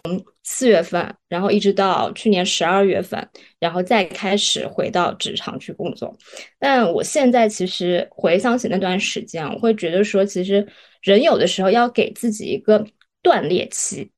四月份，然后一直到去年十二月份，然后再开始回到职场去工作。但我现在其实回想起那段时间，我会觉得说，其实人有的时候要给自己一个断裂期，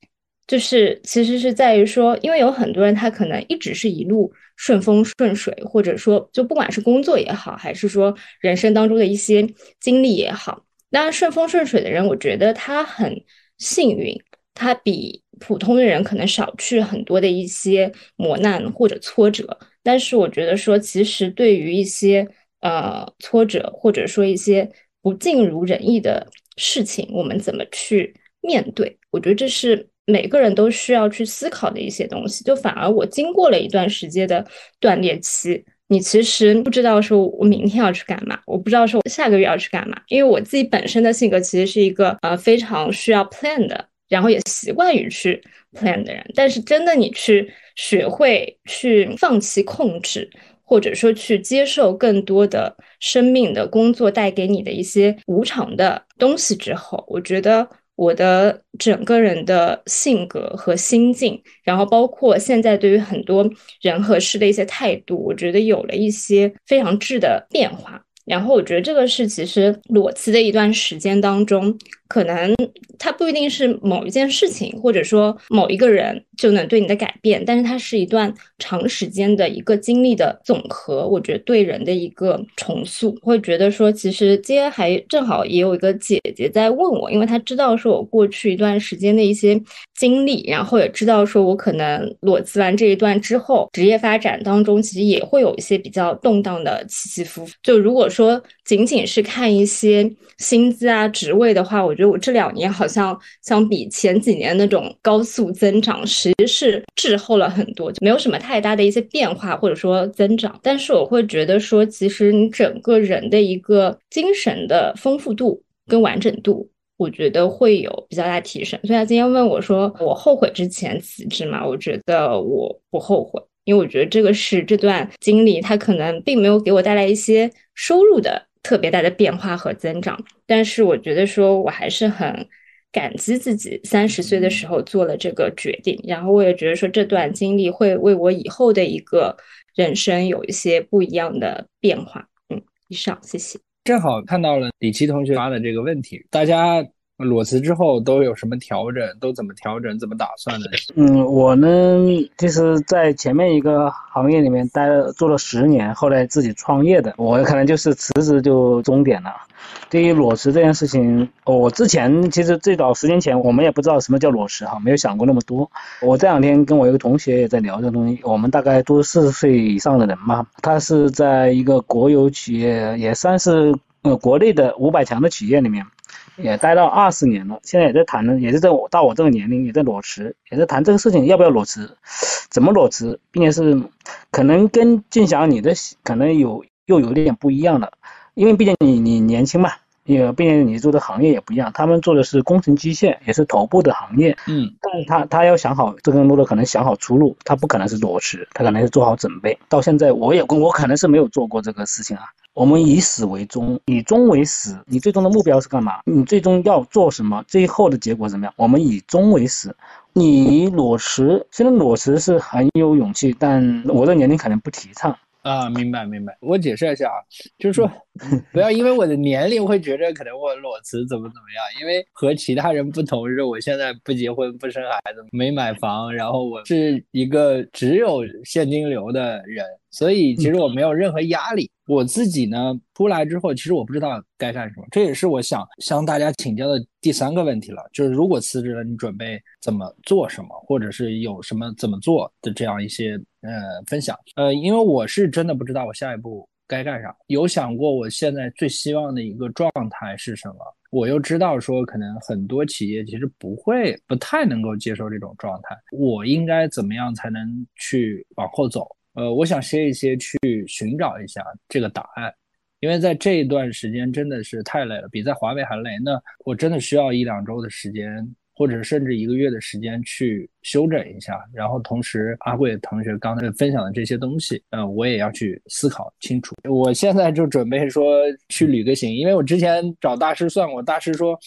就是其实是在于说，因为有很多人他可能一直是一路顺风顺水，或者说就不管是工作也好，还是说人生当中的一些经历也好，那顺风顺水的人，我觉得他很幸运，他比。普通的人可能少去很多的一些磨难或者挫折，但是我觉得说，其实对于一些呃挫折或者说一些不尽如人意的事情，我们怎么去面对？我觉得这是每个人都需要去思考的一些东西。就反而我经过了一段时间的断裂期，你其实不知道说我明天要去干嘛，我不知道说我下个月要去干嘛，因为我自己本身的性格其实是一个呃非常需要 plan 的。然后也习惯于去 plan 的人，但是真的你去学会去放弃控制，或者说去接受更多的生命的工作带给你的一些无常的东西之后，我觉得我的整个人的性格和心境，然后包括现在对于很多人和事的一些态度，我觉得有了一些非常质的变化。然后我觉得这个是其实裸辞的一段时间当中，可能它不一定是某一件事情，或者说某一个人就能对你的改变，但是它是一段长时间的一个经历的总和。我觉得对人的一个重塑，会觉得说，其实今天还正好也有一个姐姐在问我，因为她知道说我过去一段时间的一些经历，然后也知道说我可能裸辞完这一段之后，职业发展当中其实也会有一些比较动荡的起起伏伏。就如果说仅仅是看一些薪资啊、职位的话，我觉得我这两年好像相比前几年那种高速增长，其实是滞后了很多，就没有什么太大的一些变化或者说增长。但是我会觉得说，其实你整个人的一个精神的丰富度跟完整度，我觉得会有比较大提升。所以他今天问我说，我后悔之前辞职吗？我觉得我不后悔。因为我觉得这个是这段经历，它可能并没有给我带来一些收入的特别大的变化和增长，但是我觉得说我还是很感激自己三十岁的时候做了这个决定，然后我也觉得说这段经历会为我以后的一个人生有一些不一样的变化。嗯，以上，谢谢。正好看到了李琦同学发的这个问题，大家。裸辞之后都有什么调整？都怎么调整？怎么打算的？嗯，我呢，其实，在前面一个行业里面待了做了十年，后来自己创业的，我可能就是辞职就终点了。对于裸辞这件事情，我之前其实最早十年前，我们也不知道什么叫裸辞哈，没有想过那么多。我这两天跟我一个同学也在聊这个东西，我们大概都四十岁以上的人嘛，他是在一个国有企业，也算是呃国内的五百强的企业里面。也待了二十年了，现在也在谈呢，也是在我到我这个年龄也在裸辞，也在谈这个事情要不要裸辞，怎么裸辞，并且是可能跟静祥你的可能有又有点不一样了，因为毕竟你你年轻嘛，也并且你做的行业也不一样，他们做的是工程机械，也是头部的行业，嗯，但是他他要想好这个路的可能想好出路，他不可能是裸辞，他可能是做好准备。到现在我也我可能是没有做过这个事情啊。我们以始为终，以终为始。你最终的目标是干嘛？你最终要做什么？最后的结果怎么样？我们以终为始。你裸辞，虽然裸辞是很有勇气，但我的年龄可能不提倡。啊，明白明白。我解释一下啊，就是说，不要因为我的年龄会觉得可能我裸辞怎么怎么样，因为和其他人不同是，我现在不结婚不生孩子，没买房，然后我是一个只有现金流的人，所以其实我没有任何压力。我自己呢出来之后，其实我不知道该干什么，这也是我想向大家请教的第三个问题了，就是如果辞职了，你准备怎么做什么，或者是有什么怎么做的这样一些呃分享。呃，因为我是真的不知道我下一步该干啥，有想过我现在最希望的一个状态是什么，我又知道说可能很多企业其实不会不太能够接受这种状态，我应该怎么样才能去往后走？呃，我想歇一歇，去寻找一下这个答案，因为在这一段时间真的是太累了，比在华为还累。那我真的需要一两周的时间或者甚至一个月的时间去休整一下。然后同时，阿贵同学刚才分享的这些东西，嗯，我也要去思考清楚。我现在就准备说去旅个行，因为我之前找大师算过，大师说。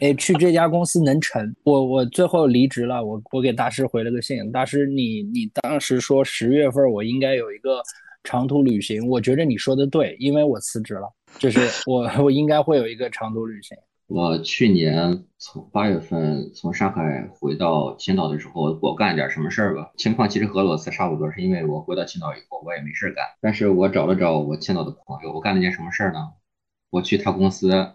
哎，去这家公司能成？我我最后离职了，我我给大师回了个信，大师你你当时说十月份我应该有一个长途旅行，我觉得你说的对，因为我辞职了，就是我我应该会有一个长途旅行。我去年从八月份从上海回到青岛的时候，我干了点什么事儿吧？情况其实和裸辞差不多，是因为我回到青岛以后我也没事干，但是我找了找我青岛的朋友，我干了件什么事儿呢？我去他公司。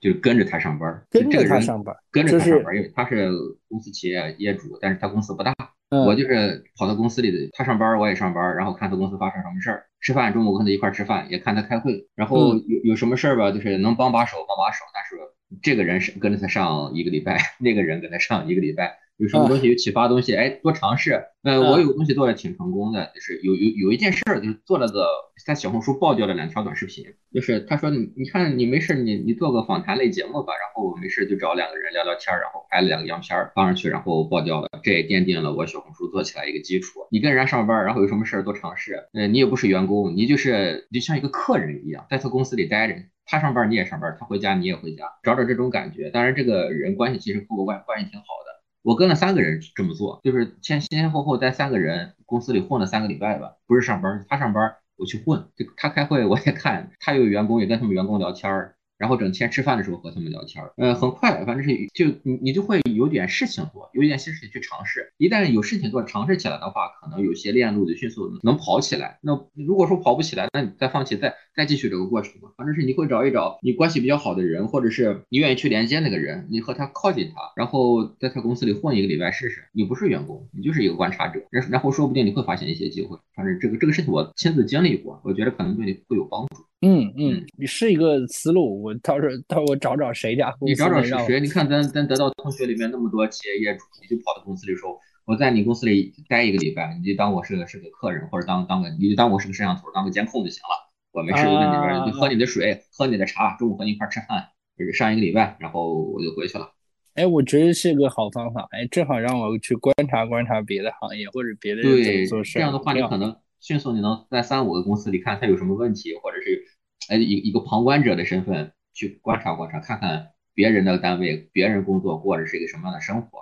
就跟着他上班，跟着他上班，跟着他上班，因为他是公司企业业主，但是他公司不大，我就是跑到公司里的，他上班我也上班，然后看他公司发生什么事儿，吃饭中午跟他一块儿吃饭，也看他开会，然后有有什么事儿吧，就是能帮把手帮把手，但是这个人是跟着他上一个礼拜，那个人跟他上一个礼拜。有什么东西有启发东西，哎，多尝试。呃，我有个东西做的挺成功的，就是有有有一件事儿，就是做了个在小红书爆掉了两条短视频。就是他说你你看你没事你你做个访谈类节目吧，然后我没事就找两个人聊聊天，然后拍了两个样片放上去，然后爆掉了。这也奠定了我小红书做起来一个基础。你跟人家上班，然后有什么事儿多尝试。嗯，你也不是员工，你就是就像一个客人一样，在他公司里待着。他上班你也上班，他回家你也回家，找找这种感觉。当然，这个人关系其实和我关关系挺好的。我跟了三个人这么做，就是先先先后后在三个人公司里混了三个礼拜吧，不是上班，他上班我去混，就他开会我也看，他有员工也跟他们员工聊天儿。然后整天吃饭的时候和他们聊天儿，呃，很快，反正是就你你就会有点事情做，有点新事情去尝试。一旦有事情做，尝试起来的话，可能有些链路就迅速能跑起来。那如果说跑不起来，那你再放弃，再再继续这个过程嘛。反正是你会找一找你关系比较好的人，或者是你愿意去连接那个人，你和他靠近他，然后在他公司里混一个礼拜试试。你不是员工，你就是一个观察者，然然后说不定你会发现一些机会。反正这个这个事情我亲自经历过，我觉得可能对你会有帮助。嗯嗯，你是一个思路，我到时候到时候我找找谁家公司，你找找是谁？你看咱咱得到同学里面那么多企业业主，你就跑到公司里说，我在你公司里待一个礼拜，你就当我是个是个客人，或者当当个你就当我是个摄像头，当个监控就行了。我没事就在那边喝你的水，喝你的茶，中午和你一块吃饭，上一个礼拜，然后我就回去了。哎，我觉得是个好方法，哎，正好让我去观察观察别的行业或者别的人怎么做事。这样的话，你可能迅速你能在三五个公司里看他有什么问题，或者是。哎，一一个旁观者的身份去观察观察，看看别人的单位、别人工作过的是一个什么样的生活，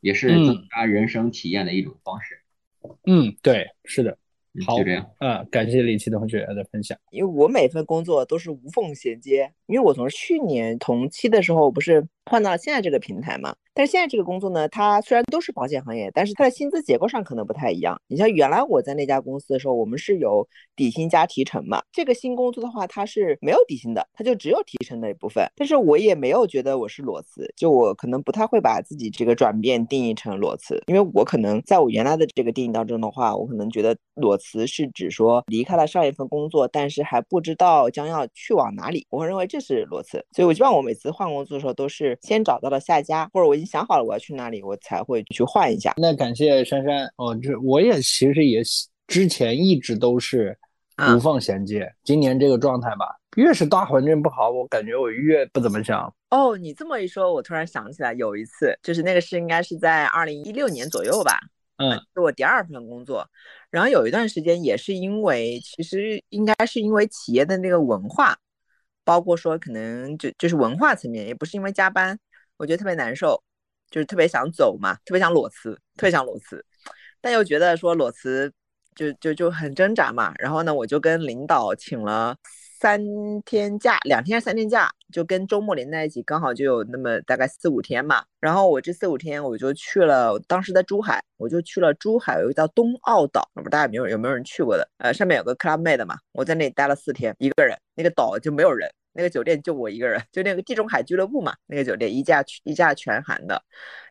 也是增加人生体验的一种方式。嗯，对，是的。好，就这样。嗯，感谢李琦同学的分享。因为我每份工作都是无缝衔接，因为我从去年同期的时候不是换到现在这个平台嘛。但是现在这个工作呢，它虽然都是保险行业，但是它的薪资结构上可能不太一样。你像原来我在那家公司的时候，我们是有底薪加提成嘛。这个新工作的话，它是没有底薪的，它就只有提成的一部分。但是我也没有觉得我是裸辞，就我可能不太会把自己这个转变定义成裸辞，因为我可能在我原来的这个定义当中的话，我可能觉得裸辞是指说离开了上一份工作，但是还不知道将要去往哪里，我认为这是裸辞。所以我希望我每次换工作的时候，都是先找到了下家，或者我已经想好了我要去哪里，我才会去换一下。那感谢珊珊哦，这我也其实也之前一直都是无缝衔接。今年这个状态吧，越是大环境不好，我感觉我越不怎么想。哦，你这么一说，我突然想起来，有一次就是那个是应该是在二零一六年左右吧，嗯，是我第二份工作。然后有一段时间也是因为，其实应该是因为企业的那个文化，包括说可能就就是文化层面，也不是因为加班。我觉得特别难受，就是特别想走嘛，特别想裸辞，特别想裸辞，但又觉得说裸辞就就就很挣扎嘛。然后呢，我就跟领导请了三天假，两天三天假，就跟周末连在一起，刚好就有那么大概四五天嘛。然后我这四五天我就去了，当时在珠海，我就去了珠海有一个叫东澳岛，不知道大家有没有有没有人去过的？呃，上面有个 clubmate 嘛，我在那里待了四天，一个人，那个岛就没有人。那个酒店就我一个人，就那个地中海俱乐部嘛，那个酒店一价一价全含的。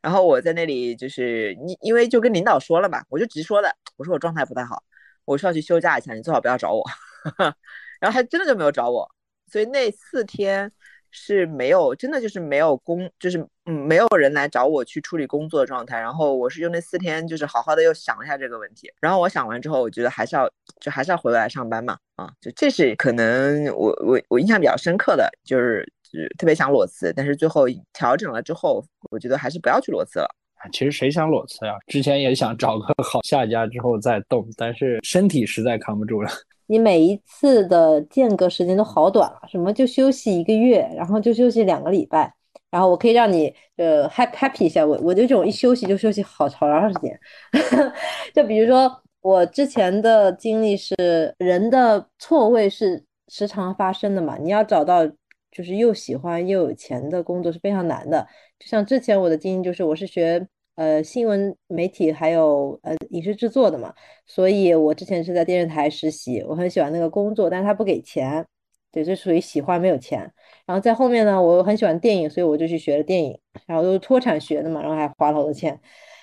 然后我在那里就是你，因为就跟领导说了嘛，我就直说的，我说我状态不太好，我需要去休假一下，你最好不要找我。然后他真的就没有找我，所以那四天。是没有，真的就是没有工，就是嗯，没有人来找我去处理工作的状态。然后我是用那四天，就是好好的又想了一下这个问题。然后我想完之后，我觉得还是要，就还是要回来上班嘛。啊，就这是可能我我我印象比较深刻的就是特别想裸辞，但是最后调整了之后，我觉得还是不要去裸辞了。其实谁想裸辞呀？之前也想找个好下家之后再动，但是身体实在扛不住了。你每一次的间隔时间都好短啊，什么就休息一个月，然后就休息两个礼拜，然后我可以让你呃 happy happy 一下。我我就这种一休息就休息好好长时间。就比如说我之前的经历是，人的错位是时常发生的嘛，你要找到就是又喜欢又有钱的工作是非常难的。就像之前我的经历就是，我是学。呃，新闻媒体还有呃影视制作的嘛，所以我之前是在电视台实习，我很喜欢那个工作，但是他不给钱，对，这属于喜欢没有钱。然后在后面呢，我很喜欢电影，所以我就去学了电影，然后都是脱产学的嘛，然后还花了好多钱。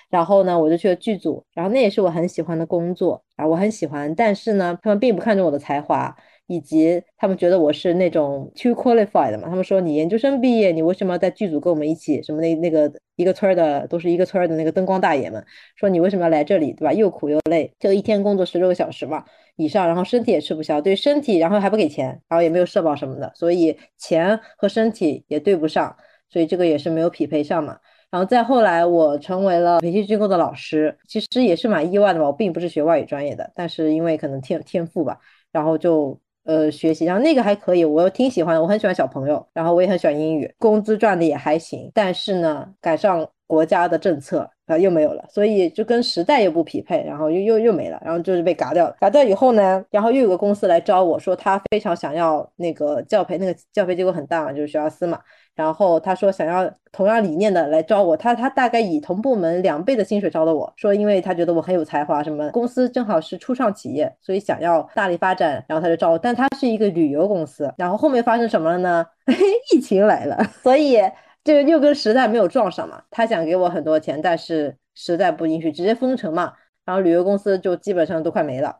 然后呢，我就去了剧组，然后那也是我很喜欢的工作啊，我很喜欢，但是呢，他们并不看重我的才华。以及他们觉得我是那种 too qualified 嘛，他们说你研究生毕业，你为什么要在剧组跟我们一起？什么那那个一个村儿的都是一个村儿的那个灯光大爷们，说你为什么要来这里，对吧？又苦又累，就一天工作十六个小时嘛以上，然后身体也吃不消，对身体，然后还不给钱，然后也没有社保什么的，所以钱和身体也对不上，所以这个也是没有匹配上嘛。然后再后来，我成为了培训机构的老师，其实也是蛮意外的吧。我并不是学外语专业的，但是因为可能天天赋吧，然后就。呃，学习，然后那个还可以，我挺喜欢，我很喜欢小朋友，然后我也很喜欢英语，工资赚的也还行，但是呢，赶上国家的政策啊又没有了，所以就跟时代又不匹配，然后又又又没了，然后就是被嘎掉了。嘎掉以后呢，然后又有个公司来招我说他非常想要那个教培，那个教培机构很大嘛，就是学校司嘛。然后他说想要同样理念的来招我，他他大概以同部门两倍的薪水招的我，说因为他觉得我很有才华，什么公司正好是初创企业，所以想要大力发展，然后他就招我。但他是一个旅游公司，然后后面发生什么了呢？疫情来了，所以这个又跟时代没有撞上嘛。他想给我很多钱，但是实在不允许，直接封城嘛。然后旅游公司就基本上都快没了，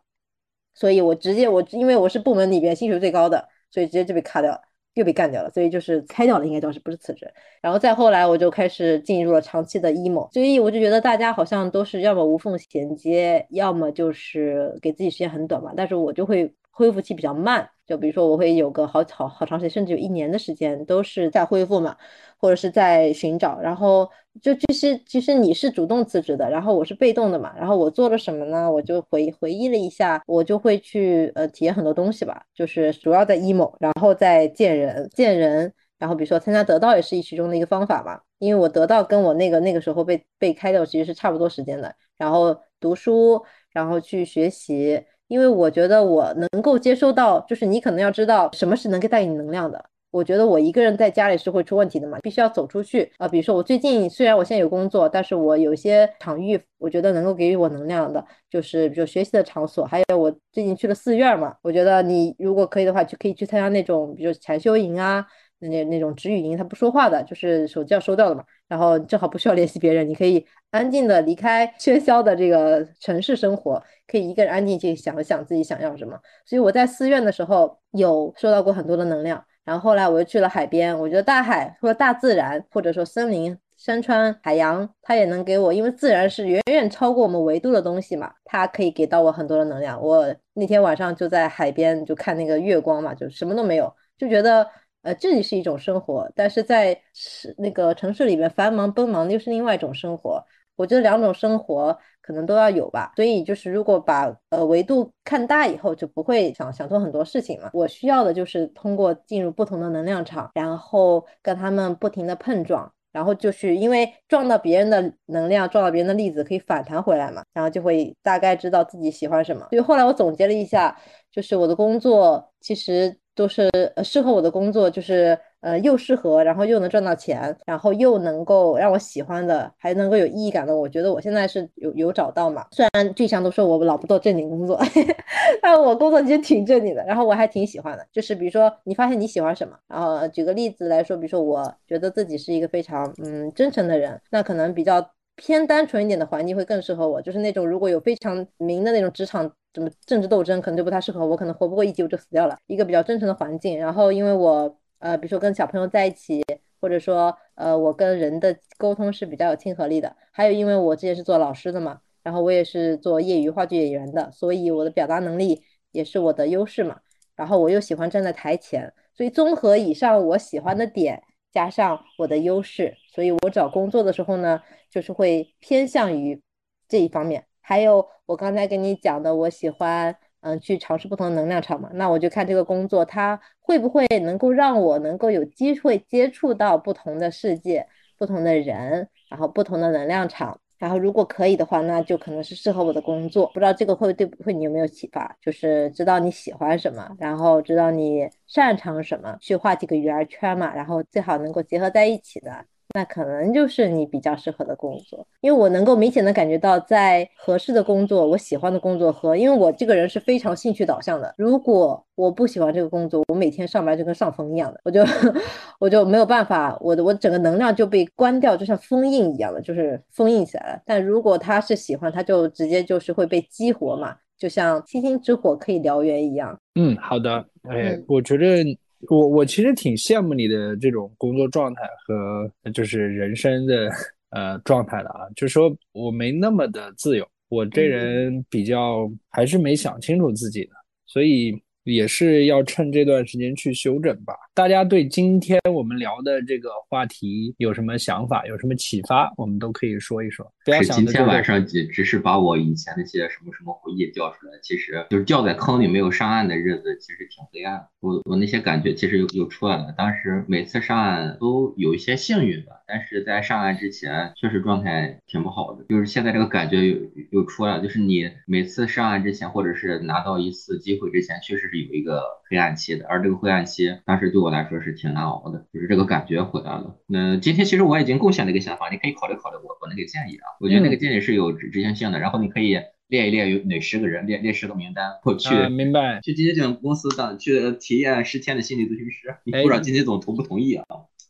所以我直接我因为我是部门里边薪水最高的，所以直接就被卡掉了。又被干掉了，所以就是拆掉了，应该当时不是辞职。然后再后来，我就开始进入了长期的 emo，所以我就觉得大家好像都是要么无缝衔接，要么就是给自己时间很短嘛。但是我就会恢复期比较慢，就比如说我会有个好好好长时间，甚至有一年的时间都是在恢复嘛，或者是在寻找，然后。就其实其实你是主动辞职的，然后我是被动的嘛。然后我做了什么呢？我就回回忆了一下，我就会去呃体验很多东西吧。就是主要在 emo，然后再见人见人，然后比如说参加得到也是一其中的一个方法嘛。因为我得到跟我那个那个时候被被开掉其实是差不多时间的。然后读书，然后去学习，因为我觉得我能够接收到，就是你可能要知道什么是能够带给你能量的。我觉得我一个人在家里是会出问题的嘛，必须要走出去啊。比如说我最近虽然我现在有工作，但是我有些场域，我觉得能够给予我能量的，就是比如学习的场所，还有我最近去了寺院嘛。我觉得你如果可以的话，就可以去参加那种，比如禅修营啊，那那种止语营，他不说话的，就是手机要收掉的嘛。然后正好不需要联系别人，你可以安静的离开喧嚣的这个城市生活，可以一个人安静去想一想自己想要什么。所以我在寺院的时候有收到过很多的能量。然后后来我又去了海边，我觉得大海或者大自然，或者说森林、山川、海洋，它也能给我，因为自然是远远超过我们维度的东西嘛，它可以给到我很多的能量。我那天晚上就在海边就看那个月光嘛，就什么都没有，就觉得呃这里是一种生活，但是在是那个城市里面繁忙奔忙又是另外一种生活。我觉得两种生活可能都要有吧，所以就是如果把呃维度看大以后，就不会想想做很多事情嘛。我需要的就是通过进入不同的能量场，然后跟他们不停的碰撞，然后就是因为撞到别人的能量，撞到别人的粒子可以反弹回来嘛，然后就会大概知道自己喜欢什么。所以后来我总结了一下，就是我的工作其实都是呃适合我的工作，就是。呃，又适合，然后又能赚到钱，然后又能够让我喜欢的，还能够有意义感的，我觉得我现在是有有找到嘛。虽然巨强都说我老不做正经工作，但我工作其实挺正经的，然后我还挺喜欢的。就是比如说，你发现你喜欢什么，然后举个例子来说，比如说我觉得自己是一个非常嗯真诚的人，那可能比较偏单纯一点的环境会更适合我。就是那种如果有非常明的那种职场怎么政治斗争，可能就不太适合我，可能活不过一集我就死掉了。一个比较真诚的环境，然后因为我。呃，比如说跟小朋友在一起，或者说，呃，我跟人的沟通是比较有亲和力的。还有，因为我之前是做老师的嘛，然后我也是做业余话剧演员的，所以我的表达能力也是我的优势嘛。然后我又喜欢站在台前，所以综合以上我喜欢的点，加上我的优势，所以我找工作的时候呢，就是会偏向于这一方面。还有我刚才跟你讲的，我喜欢嗯去尝试不同的能量场嘛，那我就看这个工作它会不会能够让我能够有机会接触到不同的世界、不同的人，然后不同的能量场。然后如果可以的话，那就可能是适合我的工作。不知道这个会对不会你有没有启发？就是知道你喜欢什么，然后知道你擅长什么，去画几个圆圈嘛，然后最好能够结合在一起的。那可能就是你比较适合的工作，因为我能够明显的感觉到，在合适的工作，我喜欢的工作和，因为我这个人是非常兴趣导向的。如果我不喜欢这个工作，我每天上班就跟上风一样的，我就 我就没有办法，我的我整个能量就被关掉，就像封印一样的，就是封印起来了。但如果他是喜欢，他就直接就是会被激活嘛，就像星星之火可以燎原一样。嗯，好的，哎，我觉得。我我其实挺羡慕你的这种工作状态和就是人生的呃状态的啊，就是说我没那么的自由，我这人比较还是没想清楚自己的，所以。也是要趁这段时间去休整吧。大家对今天我们聊的这个话题有什么想法，有什么启发，我们都可以说一说。不要想今天晚上只只是把我以前那些什么什么回忆叫出来，其实就是掉在坑里没有上岸的日子，其实挺黑暗。我我那些感觉其实又又出来了。当时每次上岸都有一些幸运吧，但是在上岸之前确实状态挺不好的。就是现在这个感觉又又出来了，就是你每次上岸之前，或者是拿到一次机会之前，确实。是有一个黑暗期的，而这个黑暗期当时对我来说是挺难熬的，就是这个感觉回来了。那今天其实我已经贡献了一个想法，你可以考虑考虑我我那个建议啊，我觉得那个建议是有执执行性的。然后你可以列一列有哪十个人，列列十个名单，我去明白去基金公司当去体验十天的心理咨询师，你不知道金金总同不同意啊？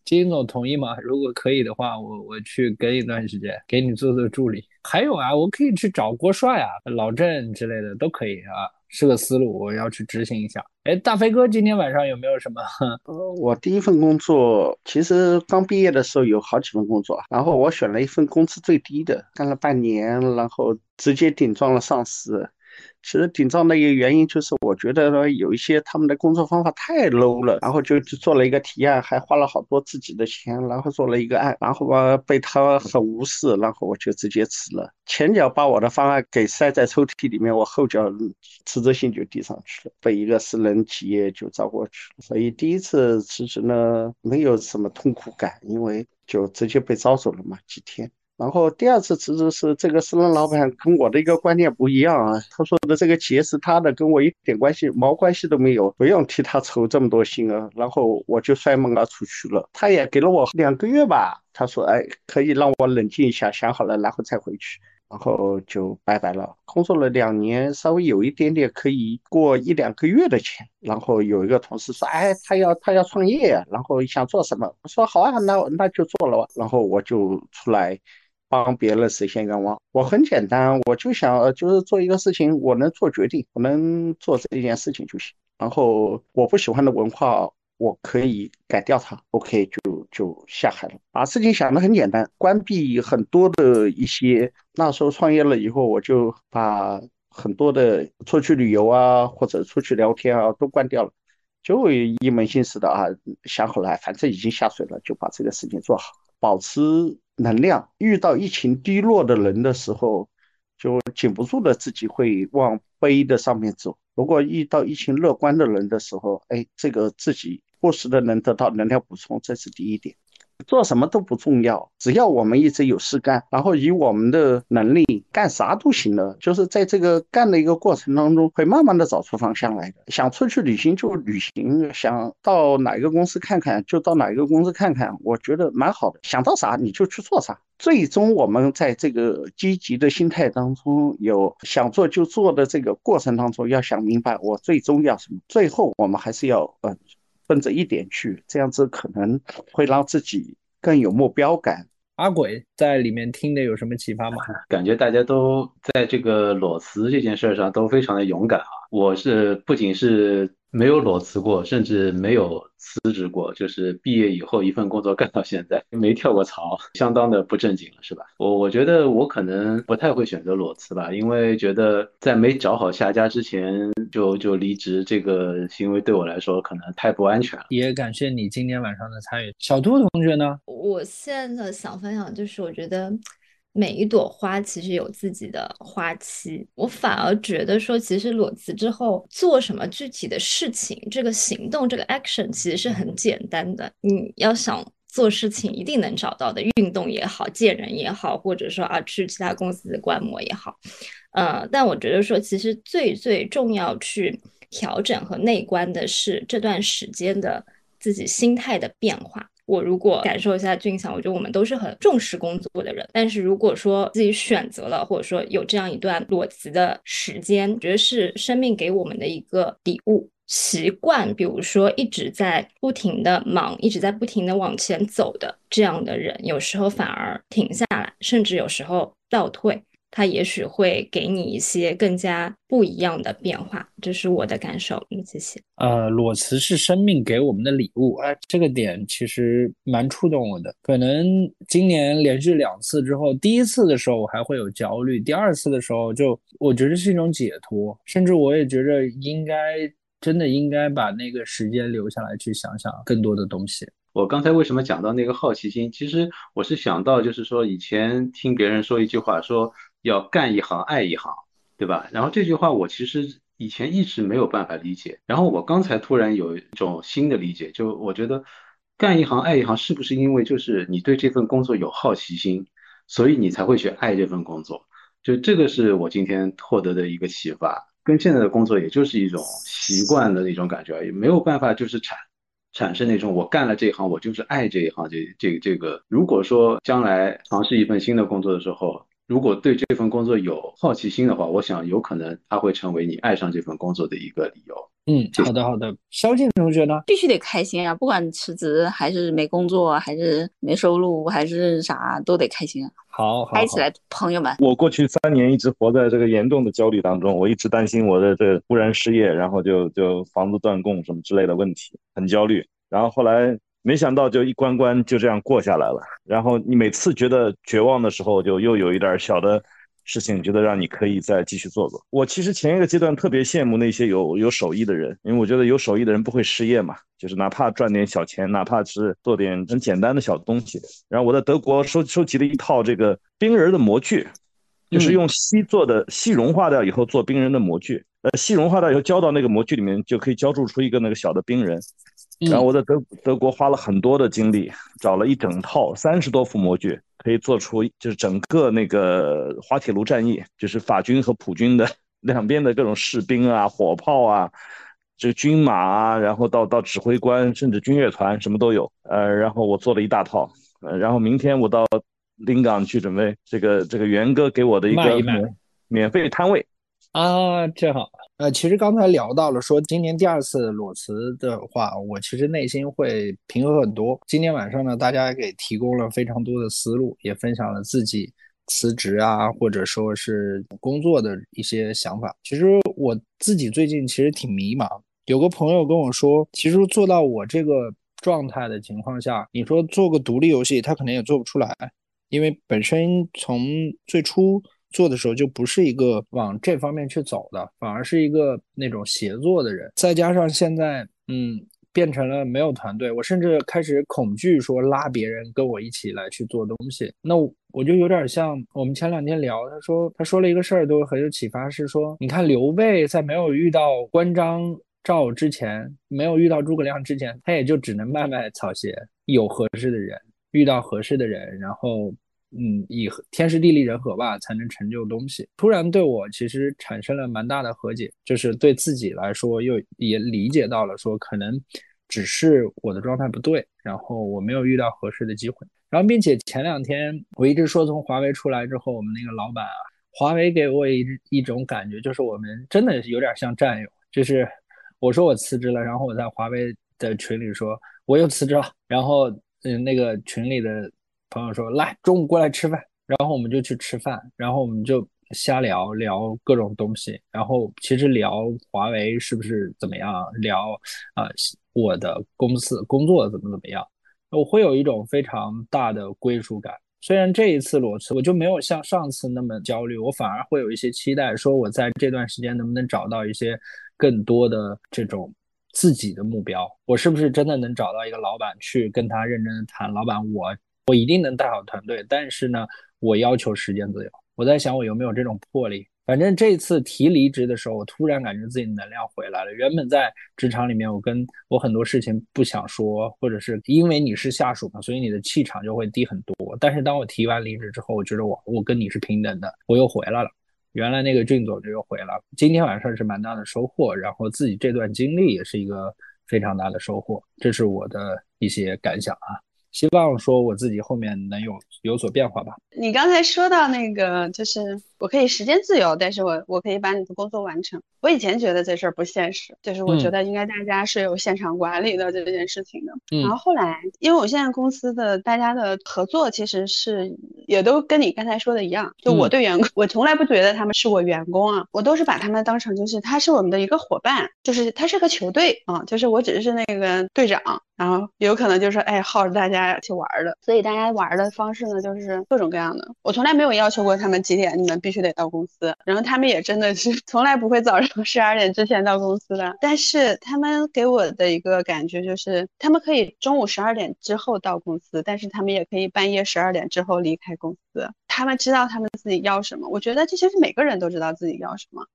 金总同意吗？如果可以的话，我我去给你一段时间，给你做做助理。还有啊，我可以去找郭帅啊、老郑之类的都可以啊。是个思路，我要去执行一下。哎，大飞哥，今天晚上有没有什么？呃，我第一份工作其实刚毕业的时候有好几份工作，然后我选了一份工资最低的，干了半年，然后直接顶撞了上司。其实顶撞的一个原因就是，我觉得呢有一些他们的工作方法太 low 了，然后就做了一个提案，还花了好多自己的钱，然后做了一个案，然后吧被他很无视，然后我就直接辞了。前脚把我的方案给塞在抽屉里面，我后脚辞职信就递上去了，被一个私人企业就招过去了。所以第一次辞职呢，没有什么痛苦感，因为就直接被招走了嘛，几天。然后第二次辞职是这个私人老板跟我的一个观念不一样啊，他说的这个企业是他的，跟我一点关系毛关系都没有，不用替他筹这么多心啊。然后我就摔门而出去了。他也给了我两个月吧，他说哎可以让我冷静一下，想好了然后再回去，然后就拜拜了。工作了两年，稍微有一点点可以过一两个月的钱。然后有一个同事说哎他要他要创业，然后想做什么？我说好啊，那那就做了吧。然后我就出来。帮别人实现愿望，我很简单，我就想就是做一个事情，我能做决定，我能做这件事情就行。然后我不喜欢的文化，我可以改掉它。OK，就就下海了。把事情想得很简单，关闭很多的一些。那时候创业了以后，我就把很多的出去旅游啊，或者出去聊天啊，都关掉了，就一门心思的啊，想好了，反正已经下水了，就把这个事情做好，保持。能量遇到疫情低落的人的时候，就禁不住的自己会往悲的上面走。如果遇到疫情乐观的人的时候，哎，这个自己不时的能得到能量补充，这是第一点。做什么都不重要，只要我们一直有事干，然后以我们的能力干啥都行了。就是在这个干的一个过程当中，会慢慢的找出方向来的。想出去旅行就旅行，想到哪一个公司看看就到哪一个公司看看，我觉得蛮好的。想到啥你就去做啥。最终我们在这个积极的心态当中，有想做就做的这个过程当中，要想明白我最终要什么。最后我们还是要呃。奔着一点去，这样子可能会让自己更有目标感。阿鬼在里面听的有什么启发吗？感觉大家都在这个裸辞这件事上都非常的勇敢啊！我是不仅是没有裸辞过，甚至没有辞职过，就是毕业以后一份工作干到现在，没跳过槽，相当的不正经了，是吧？我我觉得我可能不太会选择裸辞吧，因为觉得在没找好下家之前就就离职，这个行为对我来说可能太不安全了。也感谢你今天晚上的参与，小杜同学呢？我现在想分享就是，我觉得。每一朵花其实有自己的花期，我反而觉得说，其实裸辞之后做什么具体的事情，这个行动，这个 action 其实是很简单的。你要想做事情，一定能找到的，运动也好，见人也好，或者说啊去其他公司观摩也好，呃，但我觉得说，其实最最重要去调整和内观的是这段时间的自己心态的变化。我如果感受一下俊祥，我觉得我们都是很重视工作的人。但是如果说自己选择了，或者说有这样一段裸辞的时间，觉得是生命给我们的一个礼物。习惯，比如说一直在不停的忙，一直在不停的往前走的这样的人，有时候反而停下来，甚至有时候倒退。它也许会给你一些更加不一样的变化，这是我的感受。嗯，谢谢。呃，裸辞是生命给我们的礼物，哎，这个点其实蛮触动我的。可能今年连续两次之后，第一次的时候我还会有焦虑，第二次的时候就我觉得是一种解脱，甚至我也觉得应该真的应该把那个时间留下来去想想更多的东西。我刚才为什么讲到那个好奇心？其实我是想到，就是说以前听别人说一句话，说。要干一行爱一行，对吧？然后这句话我其实以前一直没有办法理解，然后我刚才突然有一种新的理解，就我觉得干一行爱一行是不是因为就是你对这份工作有好奇心，所以你才会去爱这份工作？就这个是我今天获得的一个启发，跟现在的工作也就是一种习惯的那种感觉，也没有办法就是产产生那种我干了这一行我就是爱这一行这这这个。如果说将来尝试一份新的工作的时候，如果对这份工作有好奇心的话，我想有可能它会成为你爱上这份工作的一个理由。嗯，好的好的。肖静同学呢？必须得开心啊！不管辞职还是没工作，还是没收入，还是啥，都得开心啊。好，嗨起来，朋友们！我过去三年一直活在这个严重的焦虑当中，我一直担心我的这忽然失业，然后就就房子断供什么之类的问题，很焦虑。然后后来。没想到就一关关就这样过下来了，然后你每次觉得绝望的时候，就又有一点小的事情，觉得让你可以再继续做做。我其实前一个阶段特别羡慕那些有有手艺的人，因为我觉得有手艺的人不会失业嘛，就是哪怕赚点小钱，哪怕是做点很简单的小东西。然后我在德国收收集了一套这个冰人的模具，就是用锡做的，锡融化掉以后做冰人的模具。呃，锡融化掉以后浇到那个模具里面，就可以浇铸出一个那个小的冰人。然后我在德德国花了很多的精力，找了一整套三十多副模具，可以做出就是整个那个滑铁卢战役，就是法军和普军的 两边的各种士兵啊、火炮啊、这个军马啊，然后到到指挥官，甚至军乐团什么都有。呃，然后我做了一大套，呃，然后明天我到临港去准备这个这个元哥给我的一个免免费摊位。啊，正好。呃，其实刚才聊到了说，今年第二次裸辞的话，我其实内心会平和很多。今天晚上呢，大家给提供了非常多的思路，也分享了自己辞职啊，或者说是工作的一些想法。其实我自己最近其实挺迷茫。有个朋友跟我说，其实做到我这个状态的情况下，你说做个独立游戏，他可能也做不出来，因为本身从最初。做的时候就不是一个往这方面去走的，反而是一个那种协作的人。再加上现在，嗯，变成了没有团队，我甚至开始恐惧说拉别人跟我一起来去做东西。那我就有点像我们前两天聊，他说他说了一个事儿都很有启发，是说你看刘备在没有遇到关张赵之前，没有遇到诸葛亮之前，他也就只能卖卖草鞋，有合适的人，遇到合适的人，然后。嗯，以天时地利人和吧，才能成就东西。突然对我其实产生了蛮大的和解，就是对自己来说又也理解到了，说可能只是我的状态不对，然后我没有遇到合适的机会。然后，并且前两天我一直说，从华为出来之后，我们那个老板啊，华为给我一一种感觉，就是我们真的有点像战友。就是我说我辞职了，然后我在华为的群里说我又辞职了，然后嗯，那个群里的。朋友说：“来，中午过来吃饭。”然后我们就去吃饭，然后我们就瞎聊聊各种东西，然后其实聊华为是不是怎么样，聊啊、我的公司工作怎么怎么样，我会有一种非常大的归属感。虽然这一次裸辞，我就没有像上次那么焦虑，我反而会有一些期待，说我在这段时间能不能找到一些更多的这种自己的目标，我是不是真的能找到一个老板去跟他认真的谈，老板我我一定能带好团队，但是呢，我要求时间自由。我在想我有没有这种魄力。反正这次提离职的时候，我突然感觉自己能量回来了。原本在职场里面，我跟我很多事情不想说，或者是因为你是下属嘛，所以你的气场就会低很多。但是当我提完离职之后，我觉得我我跟你是平等的，我又回来了。原来那个俊总就又回来了。今天晚上是蛮大的收获，然后自己这段经历也是一个非常大的收获，这是我的一些感想啊。希望说我自己后面能有有所变化吧。你刚才说到那个，就是我可以时间自由，但是我我可以把你的工作完成。我以前觉得这事儿不现实，就是我觉得应该大家是有现场管理的这件事情的。嗯然后后来，因为我现在公司的大家的合作其实是也都跟你刚才说的一样，就我嗯对员工，我从来不觉得他们是我员工啊，我都是把他们当成就是他是我们的一个伙伴，就是他是个球队啊，就是我只是那个队长。然后有可能就是哎号着大家去玩儿的，所以大家玩儿的方式呢就是各种各样的。我从来没有要求过他们几点你们必须得到公司，然后他们也真的是从来不会早上十二点之前到公司的。但是他们给我的一个感觉就是，他们可以中午十二点之后到公司，但是他们也可以半夜十二点之后离开公司。他们知道他们自己要什么，我觉得这些是每个人都知道自己要什么。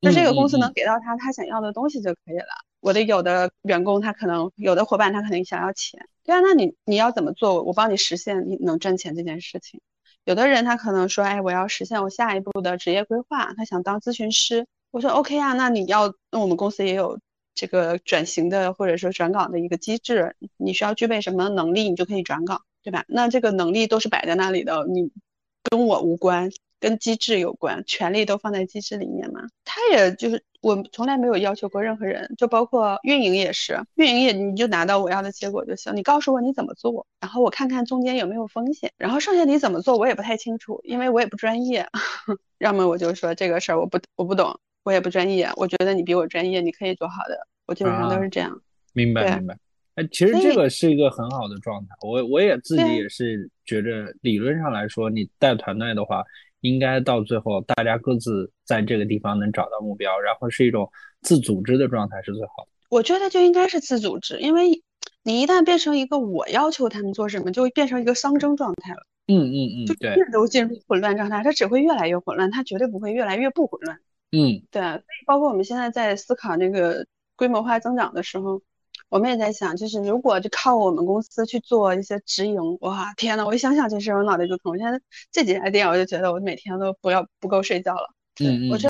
就这个公司能给到他他想要的东西就可以了。我的有的员工他可能有的伙伴他可能想要钱，对啊，那你你要怎么做？我帮你实现你能挣钱这件事情。有的人他可能说，哎，我要实现我下一步的职业规划，他想当咨询师。我说 OK 啊，那你要，那我们公司也有这个转型的或者说转岗的一个机制，你需要具备什么能力，你就可以转岗，对吧？那这个能力都是摆在那里的，你跟我无关。跟机制有关，权力都放在机制里面嘛。他也就是我从来没有要求过任何人，就包括运营也是，运营也你就拿到我要的结果就行，你告诉我你怎么做，然后我看看中间有没有风险，然后剩下你怎么做我也不太清楚，因为我也不专业。要么我就说这个事儿我不我不懂，我也不专业，我觉得你比我专业，你可以做好的，我基本上都是这样。明白明白。哎，其实这个是一个很好的状态。我我也自己也是觉着，理论上来说，你带团队的话，应该到最后大家各自在这个地方能找到目标，然后是一种自组织的状态是最好的。我觉得就应该是自组织，因为你一旦变成一个我要求他们做什么，就会变成一个熵增状态了。嗯嗯嗯，就，越都进入混乱状态，它只会越来越混乱，它绝对不会越来越不混乱。嗯对啊，所以包括我们现在在思考那个规模化增长的时候，我们也在想，就是如果就靠我们公司去做一些直营，哇，天呐，我一想想这事儿，我脑袋就疼。我现在这几家店，我就觉得我每天都不要不够睡觉了。嗯嗯我这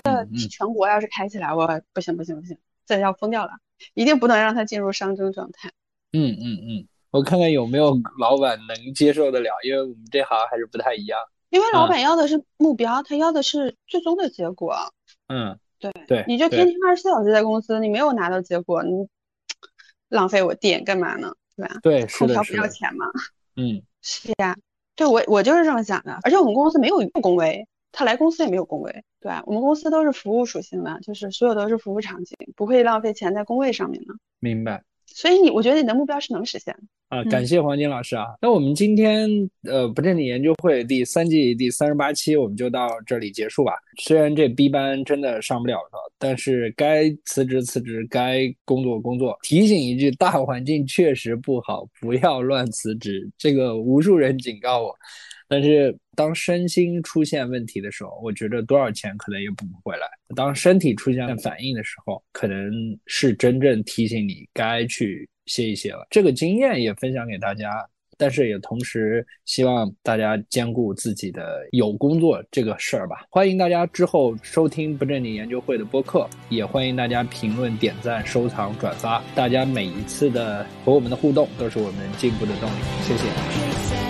全国要是开起来，我不行不行不行，这要疯掉了，一定不能让它进入熵增状态。嗯嗯嗯，我看看有没有老板能接受得了，因为我们这行还是不太一样。因为老板要的是目标，他要的是最终的结果。嗯，对对，你就天天二十四小时在公司，你没有拿到结果，你浪费我电干嘛呢？对吧？对，空调不，要钱吗？嗯是呀，对我我就是这么想的。而且我们公司没有工位，他来公司也没有工位，对吧？我们公司都是服务属性的，就是所有都是服务场景，不会浪费钱在工位上面的。明白。所以你，我觉得你的目标是能实现的。啊，嗯感谢黄金老师啊！那我们今天呃不正经研究会第三季第三十八期我们就到这里结束吧。虽然这 B 班真的上不了了，但是该辞职辞职，该工作工作。提醒一句，大环境确实不好，不要乱辞职。这个无数人警告我，但是当身心出现问题的时候，我觉得多少钱可能也补不回来。当身体出现反应的时候，可能是真正提醒你该去歇一歇了。这个经验也分享给大家，但是也同时希望大家兼顾自己的有工作这个事儿吧。欢迎大家之后收听不正经研究会的播客，也欢迎大家评论、点赞、收藏、转发。大家每一次的和我们的互动都是我们进步的动力。谢谢。